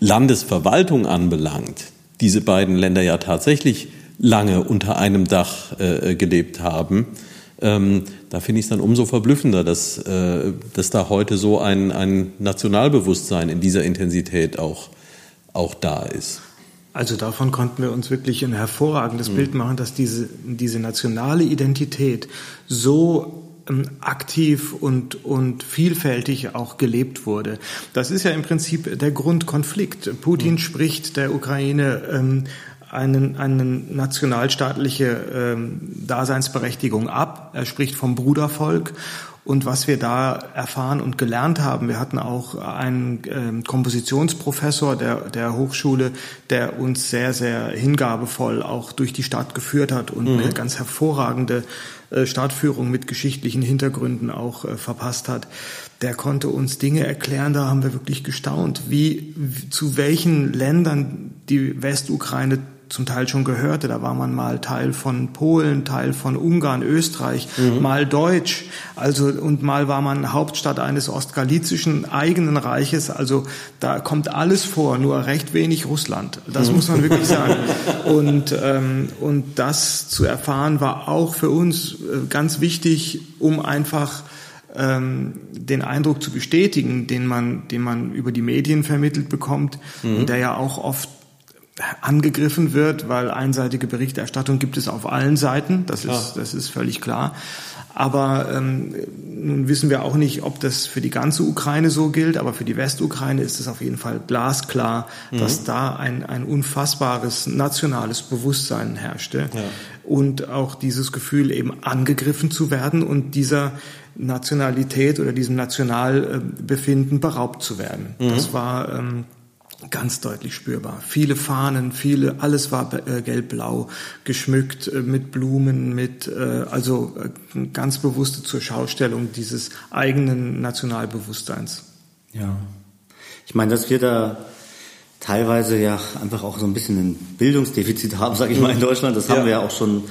Landesverwaltung anbelangt, diese beiden Länder ja tatsächlich lange unter einem Dach äh, gelebt haben. Ähm, da finde ich es dann umso verblüffender, dass, äh, dass da heute so ein, ein Nationalbewusstsein in dieser Intensität auch, auch da ist. Also davon konnten wir uns wirklich ein hervorragendes mhm. Bild machen, dass diese, diese nationale Identität so aktiv und, und vielfältig auch gelebt wurde. Das ist ja im Prinzip der Grundkonflikt. Putin mhm. spricht der Ukraine ähm, einen, eine nationalstaatliche ähm, Daseinsberechtigung ab. Er spricht vom Brudervolk und was wir da erfahren und gelernt haben, wir hatten auch einen äh, Kompositionsprofessor der, der Hochschule, der uns sehr, sehr hingabevoll auch durch die Stadt geführt hat und mhm. eine ganz hervorragende äh, Stadtführung mit geschichtlichen Hintergründen auch äh, verpasst hat. Der konnte uns Dinge erklären, da haben wir wirklich gestaunt, wie, zu welchen Ländern die Westukraine zum Teil schon gehörte. Da war man mal Teil von Polen, Teil von Ungarn, Österreich, mhm. mal Deutsch, also und mal war man Hauptstadt eines ostgalizischen eigenen Reiches. Also da kommt alles vor, nur recht wenig Russland. Das mhm. muss man wirklich sagen. Und ähm, und das zu erfahren war auch für uns äh, ganz wichtig, um einfach ähm, den Eindruck zu bestätigen, den man, den man über die Medien vermittelt bekommt, mhm. der ja auch oft angegriffen wird, weil einseitige Berichterstattung gibt es auf allen Seiten, das ist, das ist völlig klar. Aber ähm, nun wissen wir auch nicht, ob das für die ganze Ukraine so gilt, aber für die Westukraine ist es auf jeden Fall glasklar, mhm. dass da ein, ein unfassbares nationales Bewusstsein herrschte ja. und auch dieses Gefühl eben angegriffen zu werden und dieser Nationalität oder diesem Nationalbefinden beraubt zu werden. Mhm. Das war ähm, ganz deutlich spürbar. Viele Fahnen, viele, alles war äh, gelb-blau, geschmückt äh, mit Blumen, mit äh, also äh, ganz bewusste zur Schaustellung dieses eigenen Nationalbewusstseins. Ja, ich meine, dass wir da teilweise ja einfach auch so ein bisschen ein Bildungsdefizit haben, sage ich mal, in Deutschland. Das haben ja. wir ja auch schon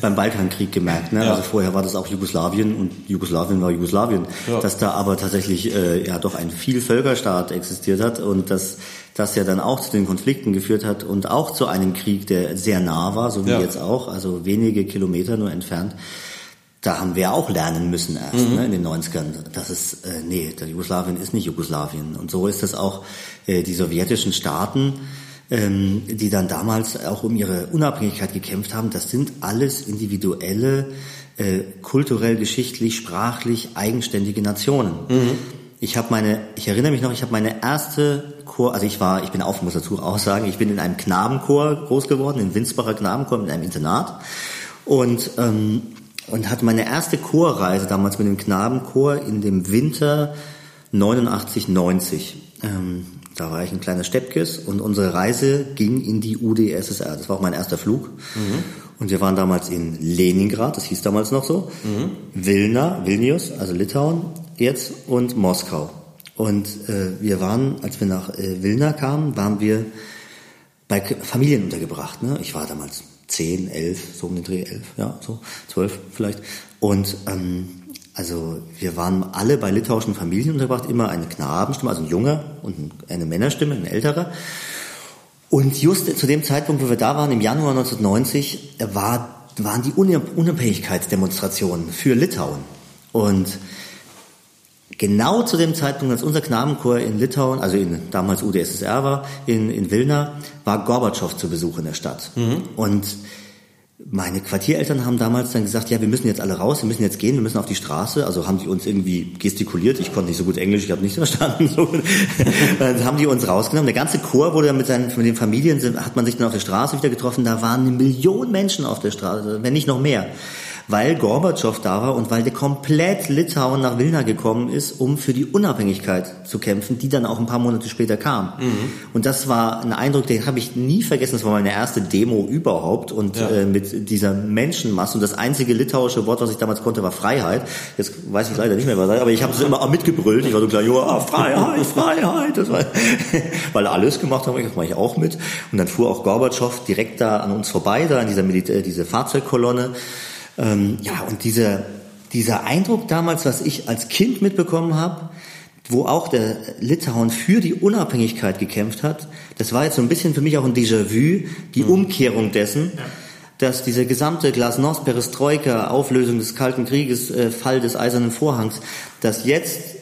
beim Balkankrieg gemerkt. Ne? Ja. Also vorher war das auch Jugoslawien und Jugoslawien war Jugoslawien. Ja. Dass da aber tatsächlich äh, ja doch ein Vielvölkerstaat existiert hat und dass das ja dann auch zu den Konflikten geführt hat und auch zu einem Krieg, der sehr nah war, so wie jetzt auch, also wenige Kilometer nur entfernt da haben wir auch lernen müssen erst mhm. ne, in den 90ern. Das ist, äh, nee, der Jugoslawien ist nicht Jugoslawien. Und so ist es auch äh, die sowjetischen Staaten, ähm, die dann damals auch um ihre Unabhängigkeit gekämpft haben. Das sind alles individuelle, äh, kulturell, geschichtlich, sprachlich eigenständige Nationen. Mhm. Ich habe meine, ich erinnere mich noch, ich habe meine erste Chor, also ich war, ich bin auf, muss dazu auch sagen, ich bin in einem Knabenchor groß geworden, in Winsbacher Knabenchor, in einem Internat. Und ähm, und hatte meine erste Chorreise damals mit dem Knabenchor in dem Winter 89, 90. Ähm, da war ich ein kleiner Steppkes und unsere Reise ging in die UdSSR. Das war auch mein erster Flug. Mhm. Und wir waren damals in Leningrad, das hieß damals noch so, mhm. Vilna, Vilnius, also Litauen jetzt und Moskau. Und äh, wir waren, als wir nach äh, Vilna kamen, waren wir bei Familien untergebracht. Ne? Ich war damals zehn, elf, so um den Dreh, elf, ja, so zwölf vielleicht. Und ähm, also wir waren alle bei litauischen Familien untergebracht, immer eine Knabenstimme, also ein Junger und eine Männerstimme, ein älterer. Und just zu dem Zeitpunkt, wo wir da waren, im Januar 1990, war, waren die Unabhängigkeitsdemonstrationen für Litauen. Und genau zu dem Zeitpunkt, als unser Knabenchor in Litauen, also in damals UdSSR war, in, in Vilna, war Gorbatschow zu Besuch in der Stadt. Mhm. Und meine Quartiereltern haben damals dann gesagt, ja, wir müssen jetzt alle raus, wir müssen jetzt gehen, wir müssen auf die Straße. Also haben die uns irgendwie gestikuliert. Ich konnte nicht so gut Englisch, ich habe nichts verstanden. So. dann haben die uns rausgenommen. Der ganze Chor wurde dann mit, seinen, mit den Familien, hat man sich dann auf der Straße wieder getroffen. Da waren eine Million Menschen auf der Straße, wenn nicht noch mehr weil Gorbatschow da war und weil der komplett Litauen nach Vilna gekommen ist, um für die Unabhängigkeit zu kämpfen, die dann auch ein paar Monate später kam. Mhm. Und das war ein Eindruck, den habe ich nie vergessen. Das war meine erste Demo überhaupt und ja. äh, mit dieser Menschenmasse. Und das einzige litauische Wort, was ich damals konnte, war Freiheit. Jetzt weiß ich leider nicht mehr, was aber ich habe es immer mitgebrüllt. Ich war so klar, ja, Freiheit, Freiheit. Das war, weil alles gemacht haben, das mache ich auch mit. Und dann fuhr auch Gorbatschow direkt da an uns vorbei, da in dieser Militär, diese Fahrzeugkolonne. Ähm, ja, und dieser, dieser Eindruck damals, was ich als Kind mitbekommen habe, wo auch der Litauen für die Unabhängigkeit gekämpft hat, das war jetzt so ein bisschen für mich auch ein Déjà-vu, die mhm. Umkehrung dessen, ja. dass diese gesamte Glasnost, Perestroika, Auflösung des Kalten Krieges, äh, Fall des Eisernen Vorhangs, dass jetzt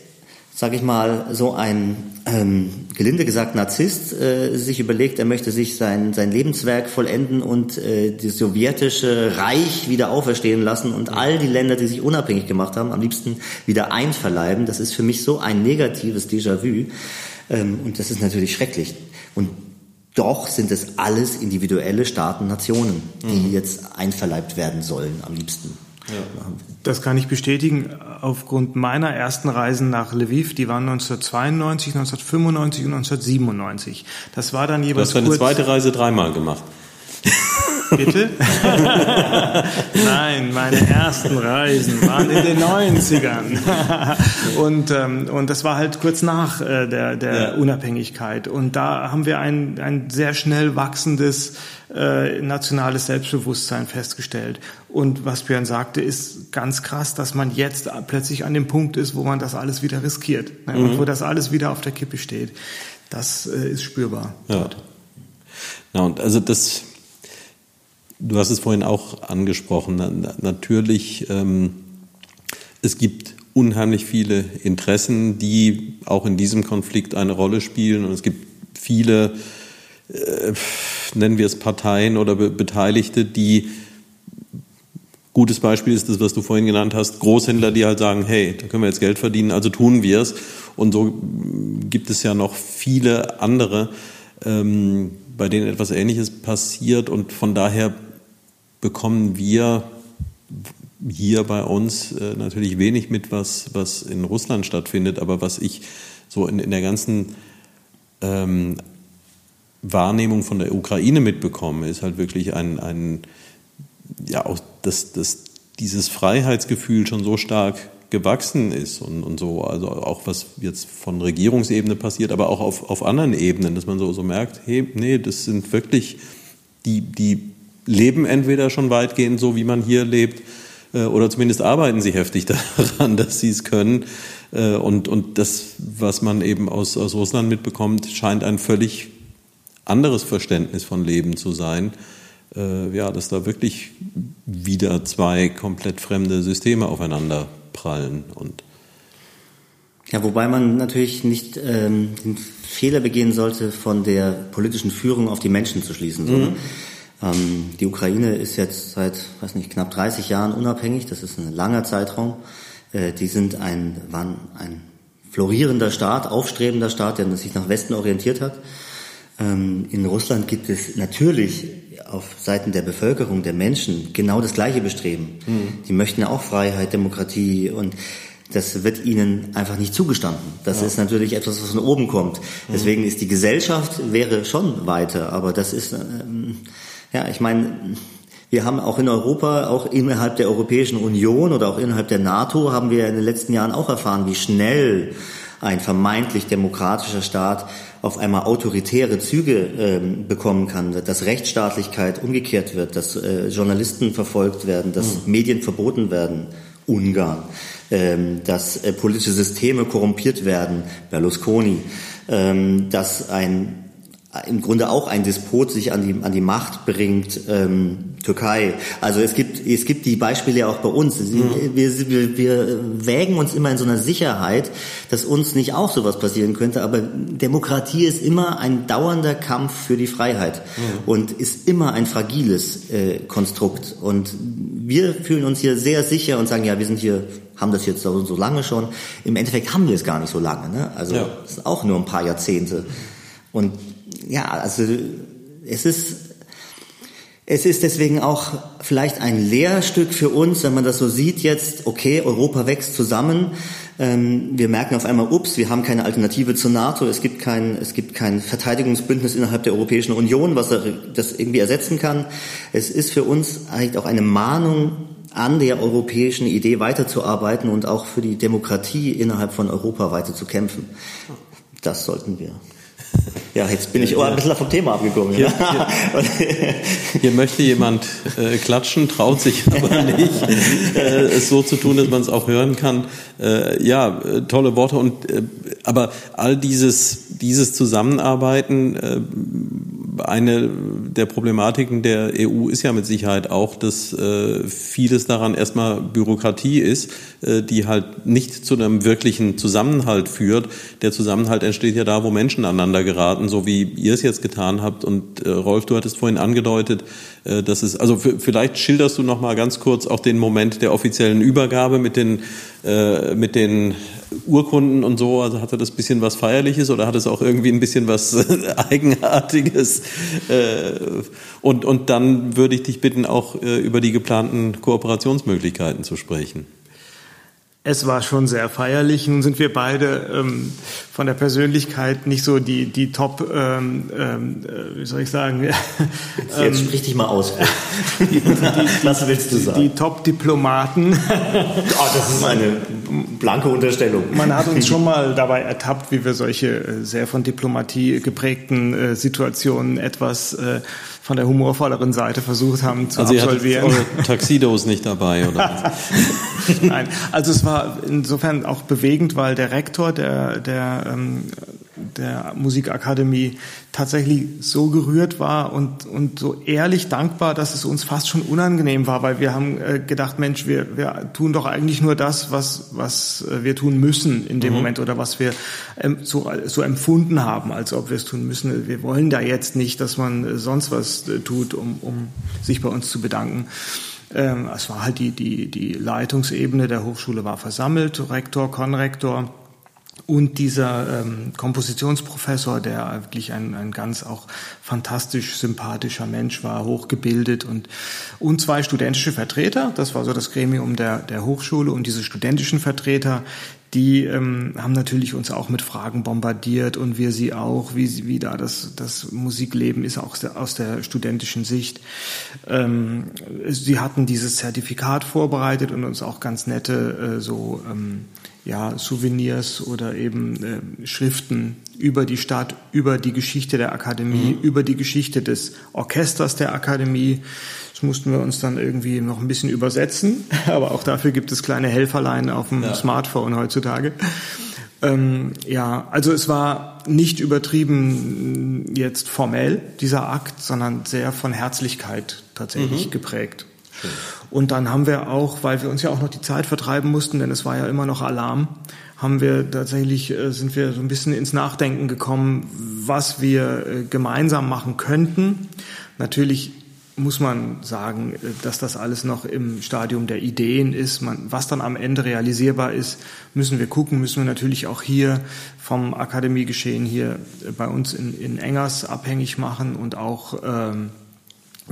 sage ich mal, so ein ähm, gelinde gesagt Narzisst äh, sich überlegt, er möchte sich sein, sein Lebenswerk vollenden und äh, das sowjetische Reich wieder auferstehen lassen und all die Länder, die sich unabhängig gemacht haben, am liebsten wieder einverleiben. Das ist für mich so ein negatives Déjà-vu ähm, und das ist natürlich schrecklich. Und doch sind es alles individuelle Staaten, Nationen, die mhm. jetzt einverleibt werden sollen, am liebsten. Das kann ich bestätigen. Aufgrund meiner ersten Reisen nach Lviv, die waren 1992, 1995 und 1997. Das war dann jeweils. Du hast deine zweite Reise dreimal gemacht. Bitte? Nein, meine ersten Reisen waren in den 90ern. und, ähm, und das war halt kurz nach äh, der, der ja. Unabhängigkeit. Und da haben wir ein, ein sehr schnell wachsendes äh, nationales Selbstbewusstsein festgestellt. Und was Björn sagte, ist ganz krass, dass man jetzt plötzlich an dem Punkt ist, wo man das alles wieder riskiert ne? mhm. und wo das alles wieder auf der Kippe steht. Das äh, ist spürbar. Ja. Ja, und also das Du hast es vorhin auch angesprochen. Natürlich, ähm, es gibt unheimlich viele Interessen, die auch in diesem Konflikt eine Rolle spielen. Und es gibt viele, äh, nennen wir es Parteien oder Beteiligte, die Gutes Beispiel ist das, was du vorhin genannt hast, Großhändler, die halt sagen, hey, da können wir jetzt Geld verdienen, also tun wir es. Und so gibt es ja noch viele andere, ähm, bei denen etwas Ähnliches passiert. Und von daher bekommen wir hier bei uns äh, natürlich wenig mit, was, was in Russland stattfindet. Aber was ich so in, in der ganzen ähm, Wahrnehmung von der Ukraine mitbekomme, ist halt wirklich ein, ein ja auch dass, dass dieses Freiheitsgefühl schon so stark gewachsen ist und, und so, also auch was jetzt von Regierungsebene passiert, aber auch auf, auf anderen Ebenen, dass man so, so merkt, hey, nee, das sind wirklich, die, die leben entweder schon weitgehend so, wie man hier lebt, äh, oder zumindest arbeiten sie heftig daran, dass sie es können. Äh, und, und das, was man eben aus, aus Russland mitbekommt, scheint ein völlig anderes Verständnis von Leben zu sein äh, ja, dass da wirklich wieder zwei komplett fremde Systeme aufeinander prallen und ja, wobei man natürlich nicht ähm, den Fehler begehen sollte, von der politischen Führung auf die Menschen zu schließen. So, mhm. Ähm, die Ukraine ist jetzt seit, weiß nicht, knapp 30 Jahren unabhängig. Das ist ein langer Zeitraum. Äh, die sind ein, waren ein florierender Staat, aufstrebender Staat, der sich nach Westen orientiert hat. Ähm, in Russland gibt es natürlich auf Seiten der Bevölkerung, der Menschen genau das gleiche Bestreben. Mhm. Die möchten auch Freiheit, Demokratie und das wird ihnen einfach nicht zugestanden. Das ja. ist natürlich etwas, was von oben kommt. Mhm. Deswegen ist die Gesellschaft wäre schon weiter, aber das ist ähm, ja, ich meine, wir haben auch in Europa, auch innerhalb der Europäischen Union oder auch innerhalb der NATO haben wir in den letzten Jahren auch erfahren, wie schnell ein vermeintlich demokratischer Staat auf einmal autoritäre Züge ähm, bekommen kann, dass Rechtsstaatlichkeit umgekehrt wird, dass äh, Journalisten verfolgt werden, dass mhm. Medien verboten werden, Ungarn, ähm, dass äh, politische Systeme korrumpiert werden, Berlusconi, ähm, dass ein im Grunde auch ein Despot sich an die, an die Macht bringt, ähm, Türkei. Also es gibt, es gibt die Beispiele ja auch bei uns. Mhm. Wir, wir, wir wägen uns immer in so einer Sicherheit, dass uns nicht auch sowas passieren könnte, aber Demokratie ist immer ein dauernder Kampf für die Freiheit mhm. und ist immer ein fragiles äh, Konstrukt. Und wir fühlen uns hier sehr sicher und sagen, ja, wir sind hier haben das jetzt so, so lange schon. Im Endeffekt haben wir es gar nicht so lange. Ne? Also ja. es sind auch nur ein paar Jahrzehnte. Und ja, also es ist, es ist deswegen auch vielleicht ein Lehrstück für uns, wenn man das so sieht jetzt, okay, Europa wächst zusammen. Ähm, wir merken auf einmal, ups, wir haben keine Alternative zur NATO, es gibt kein, es gibt kein Verteidigungsbündnis innerhalb der Europäischen Union, was das irgendwie ersetzen kann. Es ist für uns eigentlich auch eine Mahnung an der europäischen Idee weiterzuarbeiten und auch für die Demokratie innerhalb von Europa weiter zu kämpfen. Das sollten wir. Ja, jetzt bin ich ja, ein bisschen vom Thema abgekommen. Hier, hier, hier möchte jemand äh, klatschen, traut sich aber nicht, äh, es so zu tun, dass man es auch hören kann. Äh, ja, äh, tolle Worte und äh, aber all dieses dieses Zusammenarbeiten äh, eine der Problematiken der EU ist ja mit Sicherheit auch, dass äh, vieles daran erstmal Bürokratie ist, äh, die halt nicht zu einem wirklichen Zusammenhalt führt. Der Zusammenhalt entsteht ja da, wo Menschen aneinander geraten, so wie ihr es jetzt getan habt. Und äh, Rolf, du hattest vorhin angedeutet, äh, dass es, also vielleicht schilderst du noch mal ganz kurz auch den Moment der offiziellen Übergabe mit den äh, mit den Urkunden und so, also hatte das bisschen was Feierliches oder hat es auch irgendwie ein bisschen was Eigenartiges? Äh, und, und dann würde ich dich bitten, auch äh, über die geplanten Kooperationsmöglichkeiten zu sprechen. Es war schon sehr feierlich. Nun sind wir beide ähm, von der Persönlichkeit nicht so die, die Top, ähm, ähm, äh, wie soll ich sagen? Jetzt, jetzt sprich dich mal aus. die, die, Was willst du sagen? Die Top-Diplomaten. oh, das ist eine blanke Unterstellung. Man hat uns schon mal dabei ertappt, wie wir solche äh, sehr von Diplomatie geprägten äh, Situationen etwas äh, von der humorvolleren Seite versucht haben zu also absolvieren. Also eure Taxidos nicht dabei, oder? Nein, also es war insofern auch bewegend, weil der Rektor der, der ähm, der Musikakademie tatsächlich so gerührt war und, und so ehrlich dankbar, dass es uns fast schon unangenehm war, weil wir haben äh, gedacht, Mensch, wir, wir tun doch eigentlich nur das, was, was äh, wir tun müssen in dem mhm. Moment oder was wir ähm, so, so empfunden haben, als ob wir es tun müssen. Wir wollen da jetzt nicht, dass man sonst was äh, tut, um, um sich bei uns zu bedanken. Ähm, es war halt die, die, die Leitungsebene der Hochschule war versammelt, Rektor, Konrektor und dieser ähm, Kompositionsprofessor, der wirklich ein, ein ganz auch fantastisch sympathischer Mensch war, hochgebildet und, und zwei studentische Vertreter, das war so das Gremium der, der Hochschule und diese studentischen Vertreter, die ähm, haben natürlich uns auch mit Fragen bombardiert und wir sie auch, wie, wie da das, das Musikleben ist, auch aus der, aus der studentischen Sicht. Ähm, sie hatten dieses Zertifikat vorbereitet und uns auch ganz nette äh, so ähm, ja, Souvenirs oder eben äh, Schriften über die Stadt, über die Geschichte der Akademie, mhm. über die Geschichte des Orchesters der Akademie. Das mussten wir uns dann irgendwie noch ein bisschen übersetzen, aber auch dafür gibt es kleine Helferlein auf dem ja. Smartphone heutzutage. Ähm, ja, also es war nicht übertrieben jetzt formell, dieser Akt, sondern sehr von Herzlichkeit tatsächlich mhm. geprägt. Schön. Und dann haben wir auch, weil wir uns ja auch noch die Zeit vertreiben mussten, denn es war ja immer noch Alarm, haben wir tatsächlich, äh, sind wir so ein bisschen ins Nachdenken gekommen, was wir äh, gemeinsam machen könnten. Natürlich muss man sagen, äh, dass das alles noch im Stadium der Ideen ist. Man, was dann am Ende realisierbar ist, müssen wir gucken, müssen wir natürlich auch hier vom Akademiegeschehen hier bei uns in, in Engers abhängig machen und auch ähm,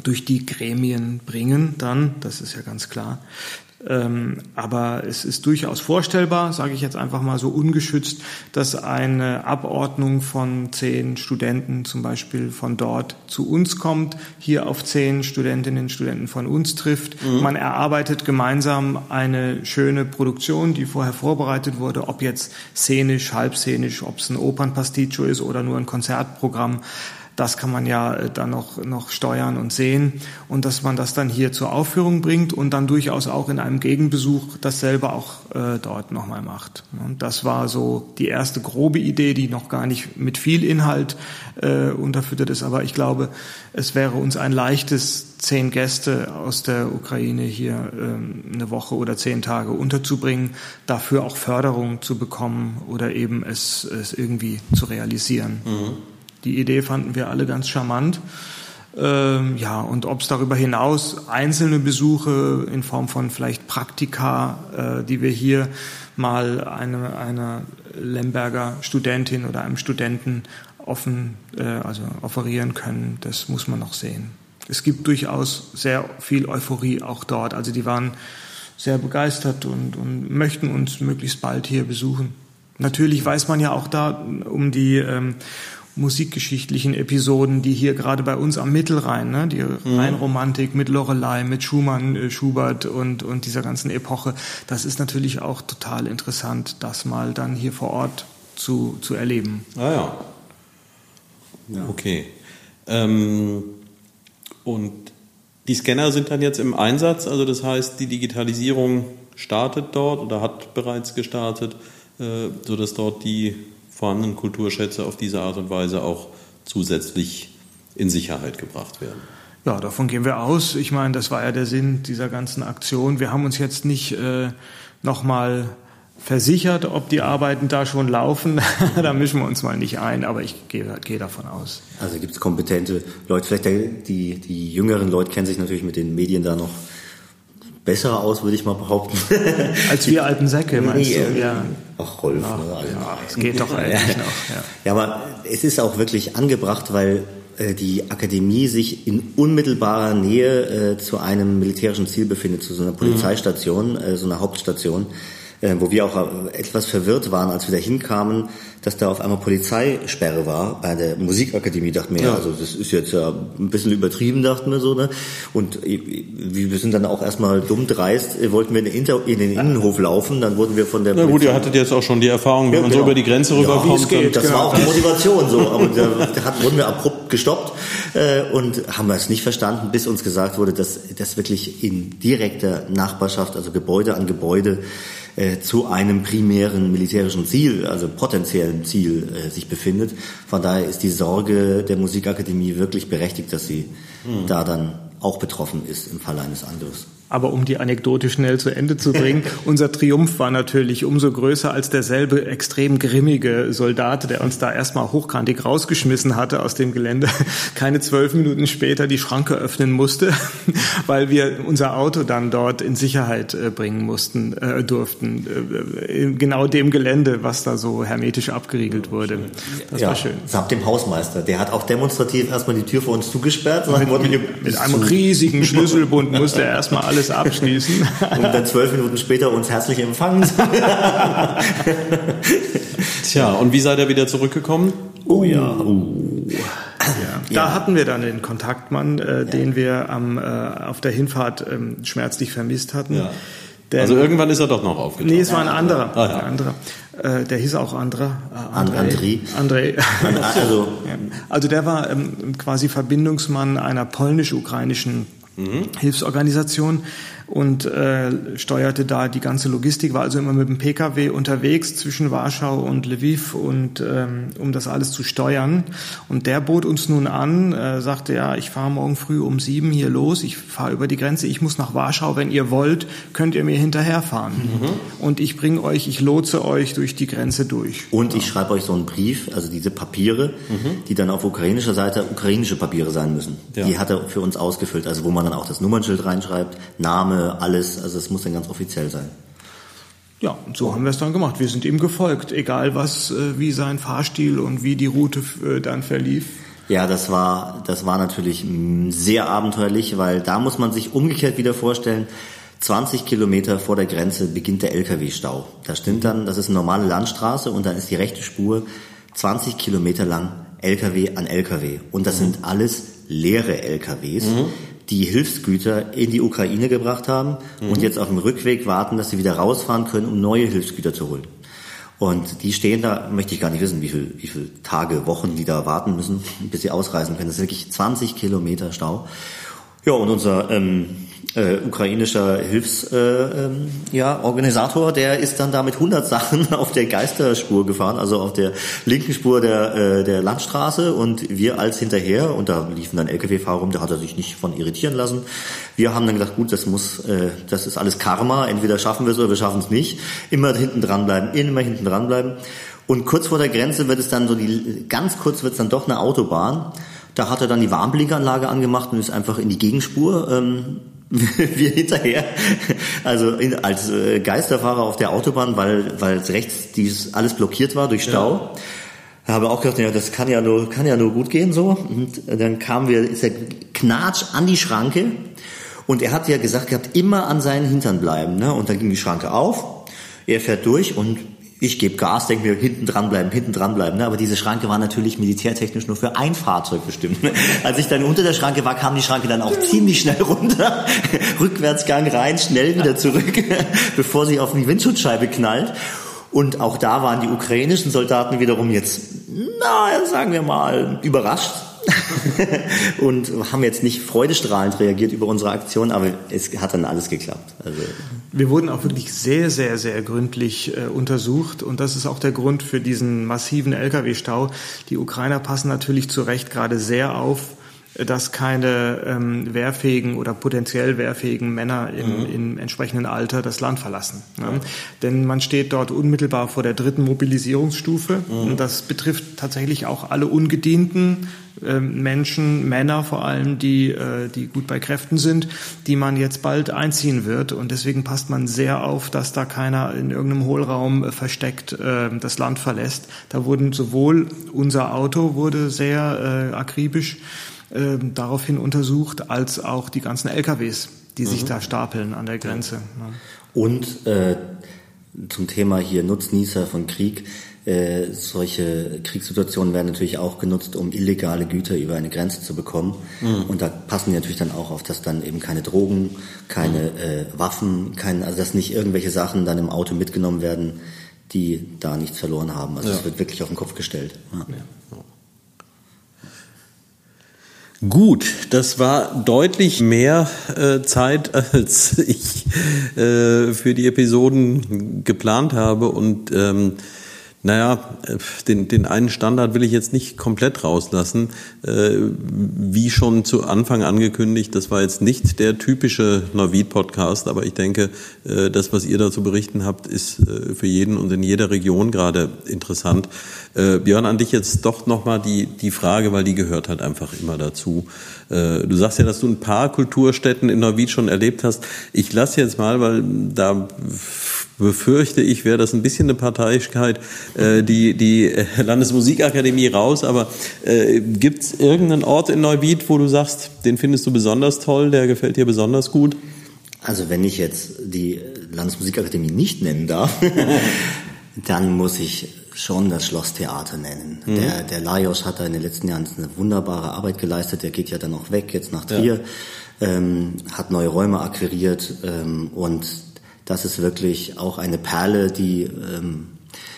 durch die Gremien bringen dann, das ist ja ganz klar. Ähm, aber es ist durchaus vorstellbar, sage ich jetzt einfach mal so ungeschützt, dass eine Abordnung von zehn Studenten zum Beispiel von dort zu uns kommt, hier auf zehn Studentinnen und Studenten von uns trifft. Mhm. Man erarbeitet gemeinsam eine schöne Produktion, die vorher vorbereitet wurde, ob jetzt szenisch, halbszenisch, ob es ein Opernpasticcio ist oder nur ein Konzertprogramm. Das kann man ja äh, dann noch, noch steuern und sehen und dass man das dann hier zur Aufführung bringt und dann durchaus auch in einem Gegenbesuch dasselbe auch äh, dort nochmal macht. Und das war so die erste grobe Idee, die noch gar nicht mit viel Inhalt äh, unterfüttert ist, aber ich glaube, es wäre uns ein leichtes, zehn Gäste aus der Ukraine hier ähm, eine Woche oder zehn Tage unterzubringen, dafür auch Förderung zu bekommen oder eben es, es irgendwie zu realisieren. Mhm. Die Idee fanden wir alle ganz charmant. Ähm, ja, und ob es darüber hinaus einzelne Besuche in Form von vielleicht Praktika, äh, die wir hier mal eine, einer Lemberger Studentin oder einem Studenten offen, äh, also offerieren können, das muss man noch sehen. Es gibt durchaus sehr viel Euphorie auch dort. Also die waren sehr begeistert und, und möchten uns möglichst bald hier besuchen. Natürlich weiß man ja auch da um die ähm, musikgeschichtlichen Episoden, die hier gerade bei uns am Mittelrhein, ne, die mhm. Rheinromantik mit Lorelei, mit Schumann, äh, Schubert und, und dieser ganzen Epoche, das ist natürlich auch total interessant, das mal dann hier vor Ort zu, zu erleben. Ah ja. ja. Okay. Ähm, und die Scanner sind dann jetzt im Einsatz, also das heißt, die Digitalisierung startet dort oder hat bereits gestartet, äh, sodass dort die vorhandenen Kulturschätze auf diese Art und Weise auch zusätzlich in Sicherheit gebracht werden. Ja, davon gehen wir aus. Ich meine, das war ja der Sinn dieser ganzen Aktion. Wir haben uns jetzt nicht äh, nochmal versichert, ob die Arbeiten da schon laufen. da mischen wir uns mal nicht ein, aber ich gehe, gehe davon aus. Also gibt es kompetente Leute, vielleicht die, die jüngeren Leute kennen sich natürlich mit den Medien da noch besser aus, würde ich mal behaupten. Als wir alten Säcke, meinst nee, du? Ja. Ach, Rolf. Ach, ne? Also, ja, es geht doch eigentlich noch. Ja. ja, aber es ist auch wirklich angebracht, weil äh, die Akademie sich in unmittelbarer Nähe äh, zu einem militärischen Ziel befindet, zu so einer Polizeistation, äh, so einer Hauptstation wo wir auch äh, etwas verwirrt waren, als wir da hinkamen, dass da auf einmal Polizeisperre war bei der Musikakademie. Dachten wir, ja. also das ist jetzt ja ein bisschen übertrieben, dachten wir so. Ne? Und äh, wir sind dann auch erstmal dumm dreist, wollten wir in den, Innenhof laufen, dann wurden wir von der Na gut, ihr hattet jetzt auch schon die Erfahrung, wenn ja, man genau. so über die Grenze rüberkommt. Ja, das genau. war auch die Motivation so, aber da, da hat, wurden wir abrupt gestoppt äh, und haben es nicht verstanden, bis uns gesagt wurde, dass das wirklich in direkter Nachbarschaft, also Gebäude an Gebäude, äh, zu einem primären militärischen Ziel, also potenziellen Ziel, äh, sich befindet. Von daher ist die Sorge der Musikakademie wirklich berechtigt, dass sie hm. da dann auch betroffen ist im Fall eines Angriffs. Aber um die Anekdote schnell zu Ende zu bringen, unser Triumph war natürlich umso größer, als derselbe extrem grimmige Soldat, der uns da erstmal hochkantig rausgeschmissen hatte aus dem Gelände, keine zwölf Minuten später die Schranke öffnen musste, weil wir unser Auto dann dort in Sicherheit äh, bringen mussten, äh, durften. Äh, in genau dem Gelände, was da so hermetisch abgeriegelt wurde. Das ja, war schön. Samt dem Hausmeister. Der hat auch demonstrativ erstmal die Tür vor uns zugesperrt. Mit, mit einem riesigen Schlüsselbund musste er erstmal alles alles abschließen. Und dann zwölf Minuten später uns herzlich empfangen. Tja, und wie seid ihr wieder zurückgekommen? Oh ja. Uh. Ja. Da hatten wir dann den Kontaktmann, äh, ja. den wir am, äh, auf der Hinfahrt ähm, schmerzlich vermisst hatten. Ja. Denn, also irgendwann ist er doch noch aufgetaucht. Nee, es war ein anderer. Ah, ja. ein anderer. Äh, der hieß auch Andra. Äh, André. André. André. also, also der war ähm, quasi Verbindungsmann einer polnisch-ukrainischen mhm. Hilfsorganisation und äh, steuerte da die ganze Logistik, war also immer mit dem Pkw unterwegs zwischen Warschau und Lviv und ähm, um das alles zu steuern. Und der bot uns nun an, äh, sagte ja, ich fahre morgen früh um sieben hier los, ich fahre über die Grenze, ich muss nach Warschau, wenn ihr wollt, könnt ihr mir hinterherfahren. Mhm. Und ich bringe euch, ich lotse euch durch die Grenze durch. Und ich schreibe euch so einen Brief, also diese Papiere, mhm. die dann auf ukrainischer Seite ukrainische Papiere sein müssen. Ja. Die hat er für uns ausgefüllt, also wo man dann auch das Nummernschild reinschreibt, Name, Name, alles. Also es muss dann ganz offiziell sein. Ja, und so haben wir es dann gemacht. Wir sind ihm gefolgt, egal was, äh, wie sein Fahrstil und wie die Route äh, dann verlief. Ja, das war, das war natürlich mm, sehr abenteuerlich, weil da muss man sich umgekehrt wieder vorstellen, 20 Kilometer vor der Grenze beginnt der LKW-Stau. Da stimmt dann, das ist eine normale Landstraße und dann ist die rechte Spur 20 Kilometer lang LKW an LKW. Und das mhm. sind alles leere LKWs. Mhm die Hilfsgüter in die Ukraine gebracht haben mhm. und jetzt auf dem Rückweg warten, dass sie wieder rausfahren können, um neue Hilfsgüter zu holen. Und die stehen da, möchte ich gar nicht wissen, wie viel, wie viel Tage, Wochen die da warten müssen, bis sie ausreisen können. Das ist wirklich 20 Kilometer Stau. Ja, und unser ähm, äh, ukrainischer Hilfsorganisator, äh, ja, Organisator, der ist dann da mit 100 Sachen auf der Geisterspur gefahren, also auf der linken Spur der, äh, der Landstraße und wir als hinterher und da liefen dann LKW-Fahrer rum, da hat er sich nicht von irritieren lassen. Wir haben dann gesagt, gut, das muss, äh, das ist alles Karma, entweder schaffen wir es oder wir schaffen es nicht. Immer hinten dranbleiben, immer hinten dranbleiben. Und kurz vor der Grenze wird es dann so die, ganz kurz wird es dann doch eine Autobahn. Da hat er dann die Warnblinkanlage angemacht und ist einfach in die Gegenspur. Ähm, wir hinterher, also in, als äh, Geisterfahrer auf der Autobahn, weil weil rechts dies alles blockiert war durch Stau. Ja. Habe auch gedacht, ja, das kann ja nur kann ja nur gut gehen so. Und dann kamen wir, ist er knatsch an die Schranke und er hat ja gesagt gehabt, immer an seinen Hintern bleiben. Ne? Und dann ging die Schranke auf, er fährt durch und ich gebe Gas, denke mir, hinten dranbleiben, hinten dranbleiben. Ne? Aber diese Schranke war natürlich militärtechnisch nur für ein Fahrzeug bestimmt. Ne? Als ich dann unter der Schranke war, kam die Schranke dann auch ziemlich schnell runter. Rückwärtsgang rein, schnell wieder zurück, bevor sie auf die Windschutzscheibe knallt. Und auch da waren die ukrainischen Soldaten wiederum jetzt, na, sagen wir mal, überrascht. und haben jetzt nicht freudestrahlend reagiert über unsere Aktion, aber es hat dann alles geklappt. Also wir wurden auch wirklich sehr, sehr, sehr gründlich äh, untersucht und das ist auch der Grund für diesen massiven Lkw-Stau. Die Ukrainer passen natürlich zu Recht gerade sehr auf, dass keine ähm, wehrfähigen oder potenziell wehrfähigen Männer im, mhm. im entsprechenden Alter das Land verlassen. Ne? Denn man steht dort unmittelbar vor der dritten Mobilisierungsstufe mhm. und das betrifft tatsächlich auch alle ungedienten äh, Menschen, Männer vor allem, die, äh, die gut bei Kräften sind, die man jetzt bald einziehen wird. Und deswegen passt man sehr auf, dass da keiner in irgendeinem Hohlraum äh, versteckt äh, das Land verlässt. Da wurden sowohl unser Auto wurde sehr äh, akribisch äh, daraufhin untersucht, als auch die ganzen LKWs, die mhm. sich da stapeln an der Grenze. Ja. Und äh, zum Thema hier Nutznießer von Krieg. Äh, solche Kriegssituationen werden natürlich auch genutzt, um illegale Güter über eine Grenze zu bekommen. Mhm. Und da passen die natürlich dann auch auf, dass dann eben keine Drogen, keine mhm. äh, Waffen, kein, also dass nicht irgendwelche Sachen dann im Auto mitgenommen werden, die da nichts verloren haben. Also es ja. wird wirklich auf den Kopf gestellt. Ja. Ja. Gut, das war deutlich mehr äh, Zeit, als ich äh, für die Episoden geplant habe. Und ähm, naja, den, den einen Standard will ich jetzt nicht komplett rauslassen. Äh, wie schon zu Anfang angekündigt, das war jetzt nicht der typische Navid-Podcast, aber ich denke, äh, das, was ihr dazu berichten habt, ist äh, für jeden und in jeder Region gerade interessant. Björn, an dich jetzt doch nochmal die, die Frage, weil die gehört halt einfach immer dazu. Du sagst ja, dass du ein paar Kulturstätten in Neuwied schon erlebt hast. Ich lasse jetzt mal, weil da befürchte ich, wäre das ein bisschen eine Parteiigkeit, äh, die, die Landesmusikakademie raus. Aber äh, gibt es irgendeinen Ort in Neuwied, wo du sagst, den findest du besonders toll, der gefällt dir besonders gut? Also wenn ich jetzt die Landesmusikakademie nicht nennen darf, dann muss ich schon das Schlosstheater nennen. Mhm. Der, der Lajos hat da in den letzten Jahren eine wunderbare Arbeit geleistet. Der geht ja dann auch weg, jetzt nach Trier, ja. ähm, hat neue Räume akquiriert ähm, und das ist wirklich auch eine Perle, die ähm,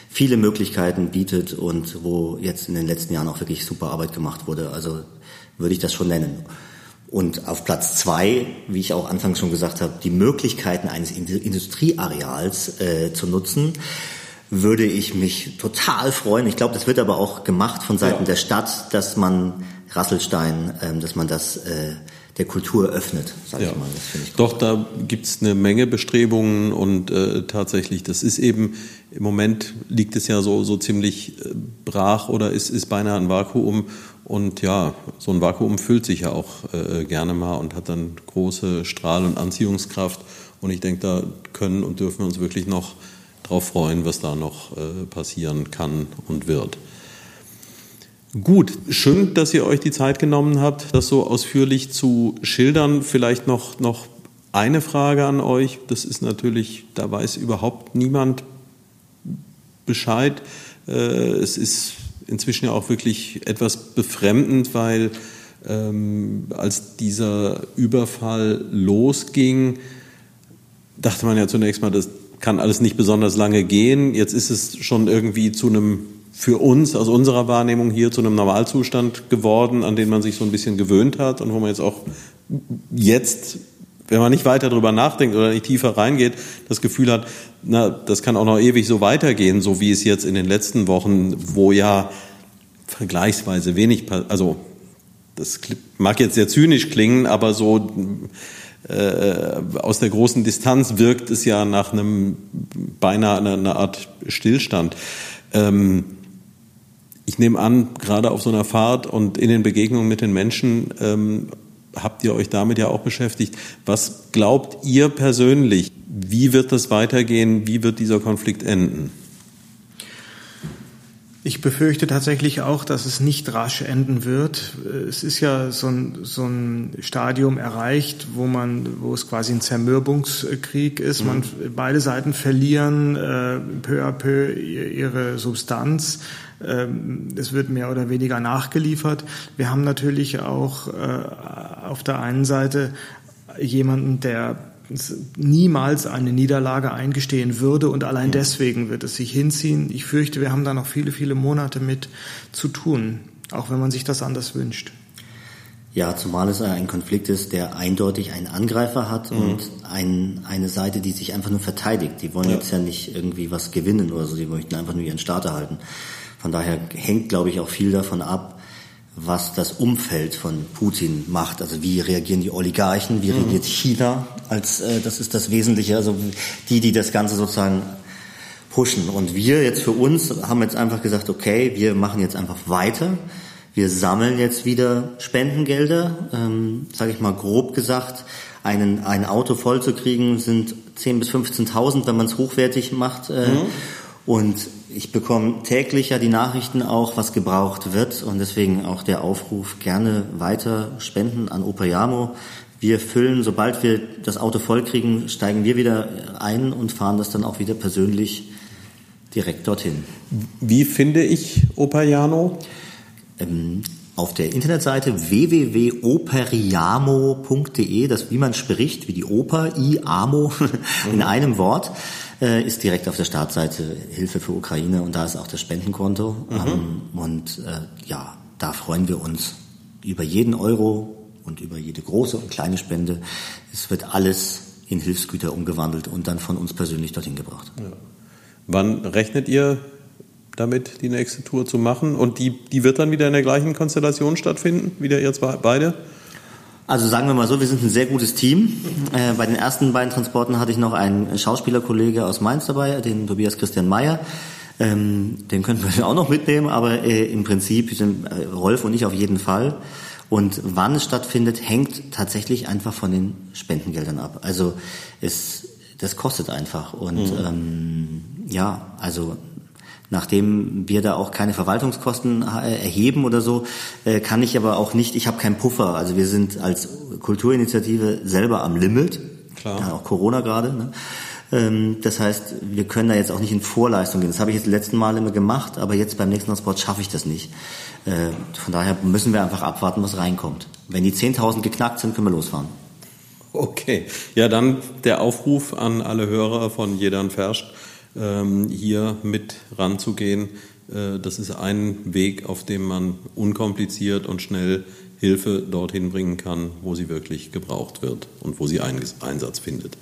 viele Möglichkeiten bietet und wo jetzt in den letzten Jahren auch wirklich super Arbeit gemacht wurde. Also würde ich das schon nennen. Und auf Platz zwei, wie ich auch anfangs schon gesagt habe, die Möglichkeiten eines Industrieareals äh, zu nutzen, würde ich mich total freuen. Ich glaube, das wird aber auch gemacht von Seiten ja. der Stadt, dass man Rasselstein, ähm, dass man das äh, der Kultur öffnet, sage ja. ich mal. Ich. Doch, da gibt's eine Menge Bestrebungen und äh, tatsächlich, das ist eben, im Moment liegt es ja so, so ziemlich äh, brach oder ist, ist beinahe ein Vakuum. Und ja, so ein Vakuum füllt sich ja auch äh, gerne mal und hat dann große Strahl- und Anziehungskraft. Und ich denke, da können und dürfen wir uns wirklich noch drauf freuen, was da noch äh, passieren kann und wird. Gut, schön, dass ihr euch die Zeit genommen habt, das so ausführlich zu schildern. Vielleicht noch, noch eine Frage an euch. Das ist natürlich, da weiß überhaupt niemand Bescheid. Äh, es ist inzwischen ja auch wirklich etwas befremdend, weil ähm, als dieser Überfall losging, dachte man ja zunächst mal, das kann alles nicht besonders lange gehen. Jetzt ist es schon irgendwie zu einem für uns aus unserer Wahrnehmung hier zu einem Normalzustand geworden, an den man sich so ein bisschen gewöhnt hat und wo man jetzt auch jetzt, wenn man nicht weiter darüber nachdenkt oder nicht tiefer reingeht, das Gefühl hat, na, das kann auch noch ewig so weitergehen, so wie es jetzt in den letzten Wochen, wo ja vergleichsweise wenig, also das mag jetzt sehr zynisch klingen, aber so äh, aus der großen Distanz wirkt es ja nach einem beinahe einer, einer Art Stillstand. Ähm, ich nehme an, gerade auf so einer Fahrt und in den Begegnungen mit den Menschen ähm, habt ihr euch damit ja auch beschäftigt. Was glaubt ihr persönlich? Wie wird das weitergehen? Wie wird dieser Konflikt enden? Ich befürchte tatsächlich auch, dass es nicht rasch enden wird. Es ist ja so ein, so ein Stadium erreicht, wo man, wo es quasi ein Zermürbungskrieg ist. Mhm. Man, beide Seiten verlieren äh, peu à peu ihre Substanz. Ähm, es wird mehr oder weniger nachgeliefert. Wir haben natürlich auch äh, auf der einen Seite jemanden, der niemals eine Niederlage eingestehen würde und allein deswegen wird es sich hinziehen. Ich fürchte, wir haben da noch viele, viele Monate mit zu tun, auch wenn man sich das anders wünscht. Ja, zumal es ein Konflikt ist, der eindeutig einen Angreifer hat mhm. und ein, eine Seite, die sich einfach nur verteidigt. Die wollen ja. jetzt ja nicht irgendwie was gewinnen oder so, die möchten einfach nur ihren Staat erhalten. Von daher hängt, glaube ich, auch viel davon ab, was das Umfeld von Putin macht. Also wie reagieren die Oligarchen, wie mhm. reagiert China als äh, das ist das Wesentliche, also die, die das Ganze sozusagen pushen. Und wir jetzt für uns haben jetzt einfach gesagt, okay, wir machen jetzt einfach weiter. Wir sammeln jetzt wieder Spendengelder, ähm, sage ich mal grob gesagt. Einen, ein Auto voll zu kriegen sind 10.000 bis 15.000, wenn man es hochwertig macht. Äh, mhm. Und ich bekomme täglich ja die Nachrichten auch, was gebraucht wird und deswegen auch der Aufruf, gerne weiter spenden an Operiamo. Wir füllen, sobald wir das Auto voll kriegen, steigen wir wieder ein und fahren das dann auch wieder persönlich direkt dorthin. Wie finde ich Operiamo? Ähm, auf der Internetseite www.operiamo.de, das wie man spricht, wie die Oper, I-Amo, in mhm. einem Wort äh, ist direkt auf der Startseite Hilfe für Ukraine und da ist auch das Spendenkonto. Mhm. Ähm, und äh, ja, da freuen wir uns über jeden Euro und über jede große und kleine Spende, es wird alles in Hilfsgüter umgewandelt und dann von uns persönlich dorthin gebracht. Ja. Wann rechnet ihr damit, die nächste Tour zu machen? Und die, die wird dann wieder in der gleichen Konstellation stattfinden, wieder ihr zwei, beide? Also sagen wir mal so, wir sind ein sehr gutes Team. Äh, bei den ersten beiden Transporten hatte ich noch einen Schauspielerkollege aus Mainz dabei, den Tobias Christian Mayer. Ähm, den könnten wir auch noch mitnehmen, aber äh, im Prinzip sind äh, Rolf und ich auf jeden Fall. Und wann es stattfindet, hängt tatsächlich einfach von den Spendengeldern ab. Also es, das kostet einfach. Und mhm. ähm, ja, also Nachdem wir da auch keine Verwaltungskosten äh, erheben oder so, äh, kann ich aber auch nicht, ich habe keinen Puffer. Also wir sind als Kulturinitiative selber am Limit. Klar. Ja, auch Corona gerade. Ne? Ähm, das heißt, wir können da jetzt auch nicht in Vorleistung gehen. Das habe ich jetzt letzten Mal immer gemacht, aber jetzt beim nächsten Transport schaffe ich das nicht. Äh, von daher müssen wir einfach abwarten, was reinkommt. Wenn die 10.000 geknackt sind, können wir losfahren. Okay, ja dann der Aufruf an alle Hörer von Jedern Ferscht hier mit ranzugehen. Äh, das ist ein Weg, auf dem man unkompliziert und schnell Hilfe dorthin bringen kann, wo sie wirklich gebraucht wird und wo sie Einsatz findet.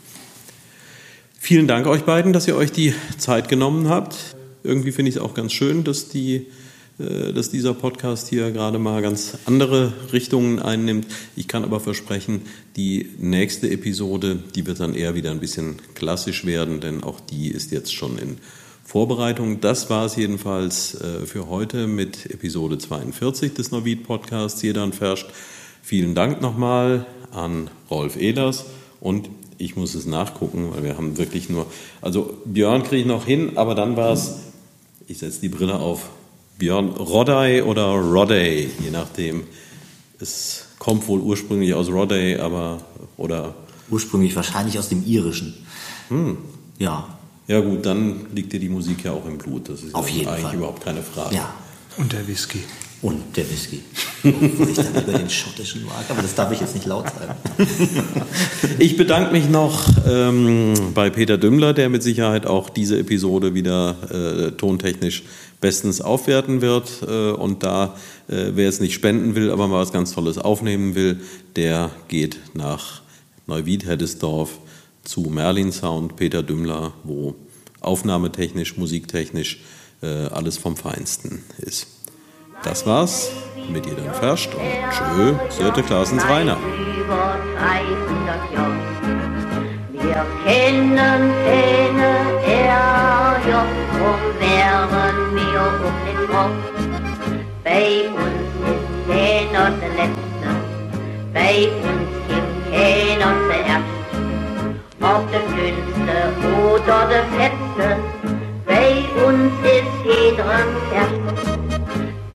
Vielen Dank euch beiden, dass ihr euch die Zeit genommen habt. Irgendwie finde ich es auch ganz schön, dass die dass dieser Podcast hier gerade mal ganz andere Richtungen einnimmt. Ich kann aber versprechen, die nächste Episode, die wird dann eher wieder ein bisschen klassisch werden, denn auch die ist jetzt schon in Vorbereitung. Das war es jedenfalls äh, für heute mit Episode 42 des Novid Podcasts Jedan Ferscht. Vielen Dank nochmal an Rolf Ehlers und ich muss es nachgucken, weil wir haben wirklich nur, also Björn kriege ich noch hin, aber dann war es, ich setze die Brille auf, Björn Rodday oder Rodday, je nachdem. Es kommt wohl ursprünglich aus Rodday, aber oder ursprünglich wahrscheinlich aus dem Irischen. Hm. Ja. Ja gut, dann liegt dir die Musik ja auch im Blut. Das ist Auf jeden eigentlich Fall. überhaupt keine Frage. Ja. Und der Whisky. Und der Whisky. Ich dann über den schottischen mag, aber das darf ich jetzt nicht laut sagen. ich bedanke mich noch ähm, bei Peter Dümmler, der mit Sicherheit auch diese Episode wieder äh, tontechnisch bestens aufwerten wird. Äh, und da, äh, wer es nicht spenden will, aber mal was ganz Tolles aufnehmen will, der geht nach Neuwied-Heddesdorf zu Merlin Sound, Peter Dümmler, wo aufnahmetechnisch, musiktechnisch äh, alles vom Feinsten ist. Das war's mit ihr dann Ferscht und tschö, Sörte Klaasens Rainer. Wir kennen keine RJ, drum wären wir um den Kopf. Bei uns ist keiner der Letzte, bei uns gibt keiner zuerst. Ob der Dünnste oder der Fetzte, bei uns ist jeder erst.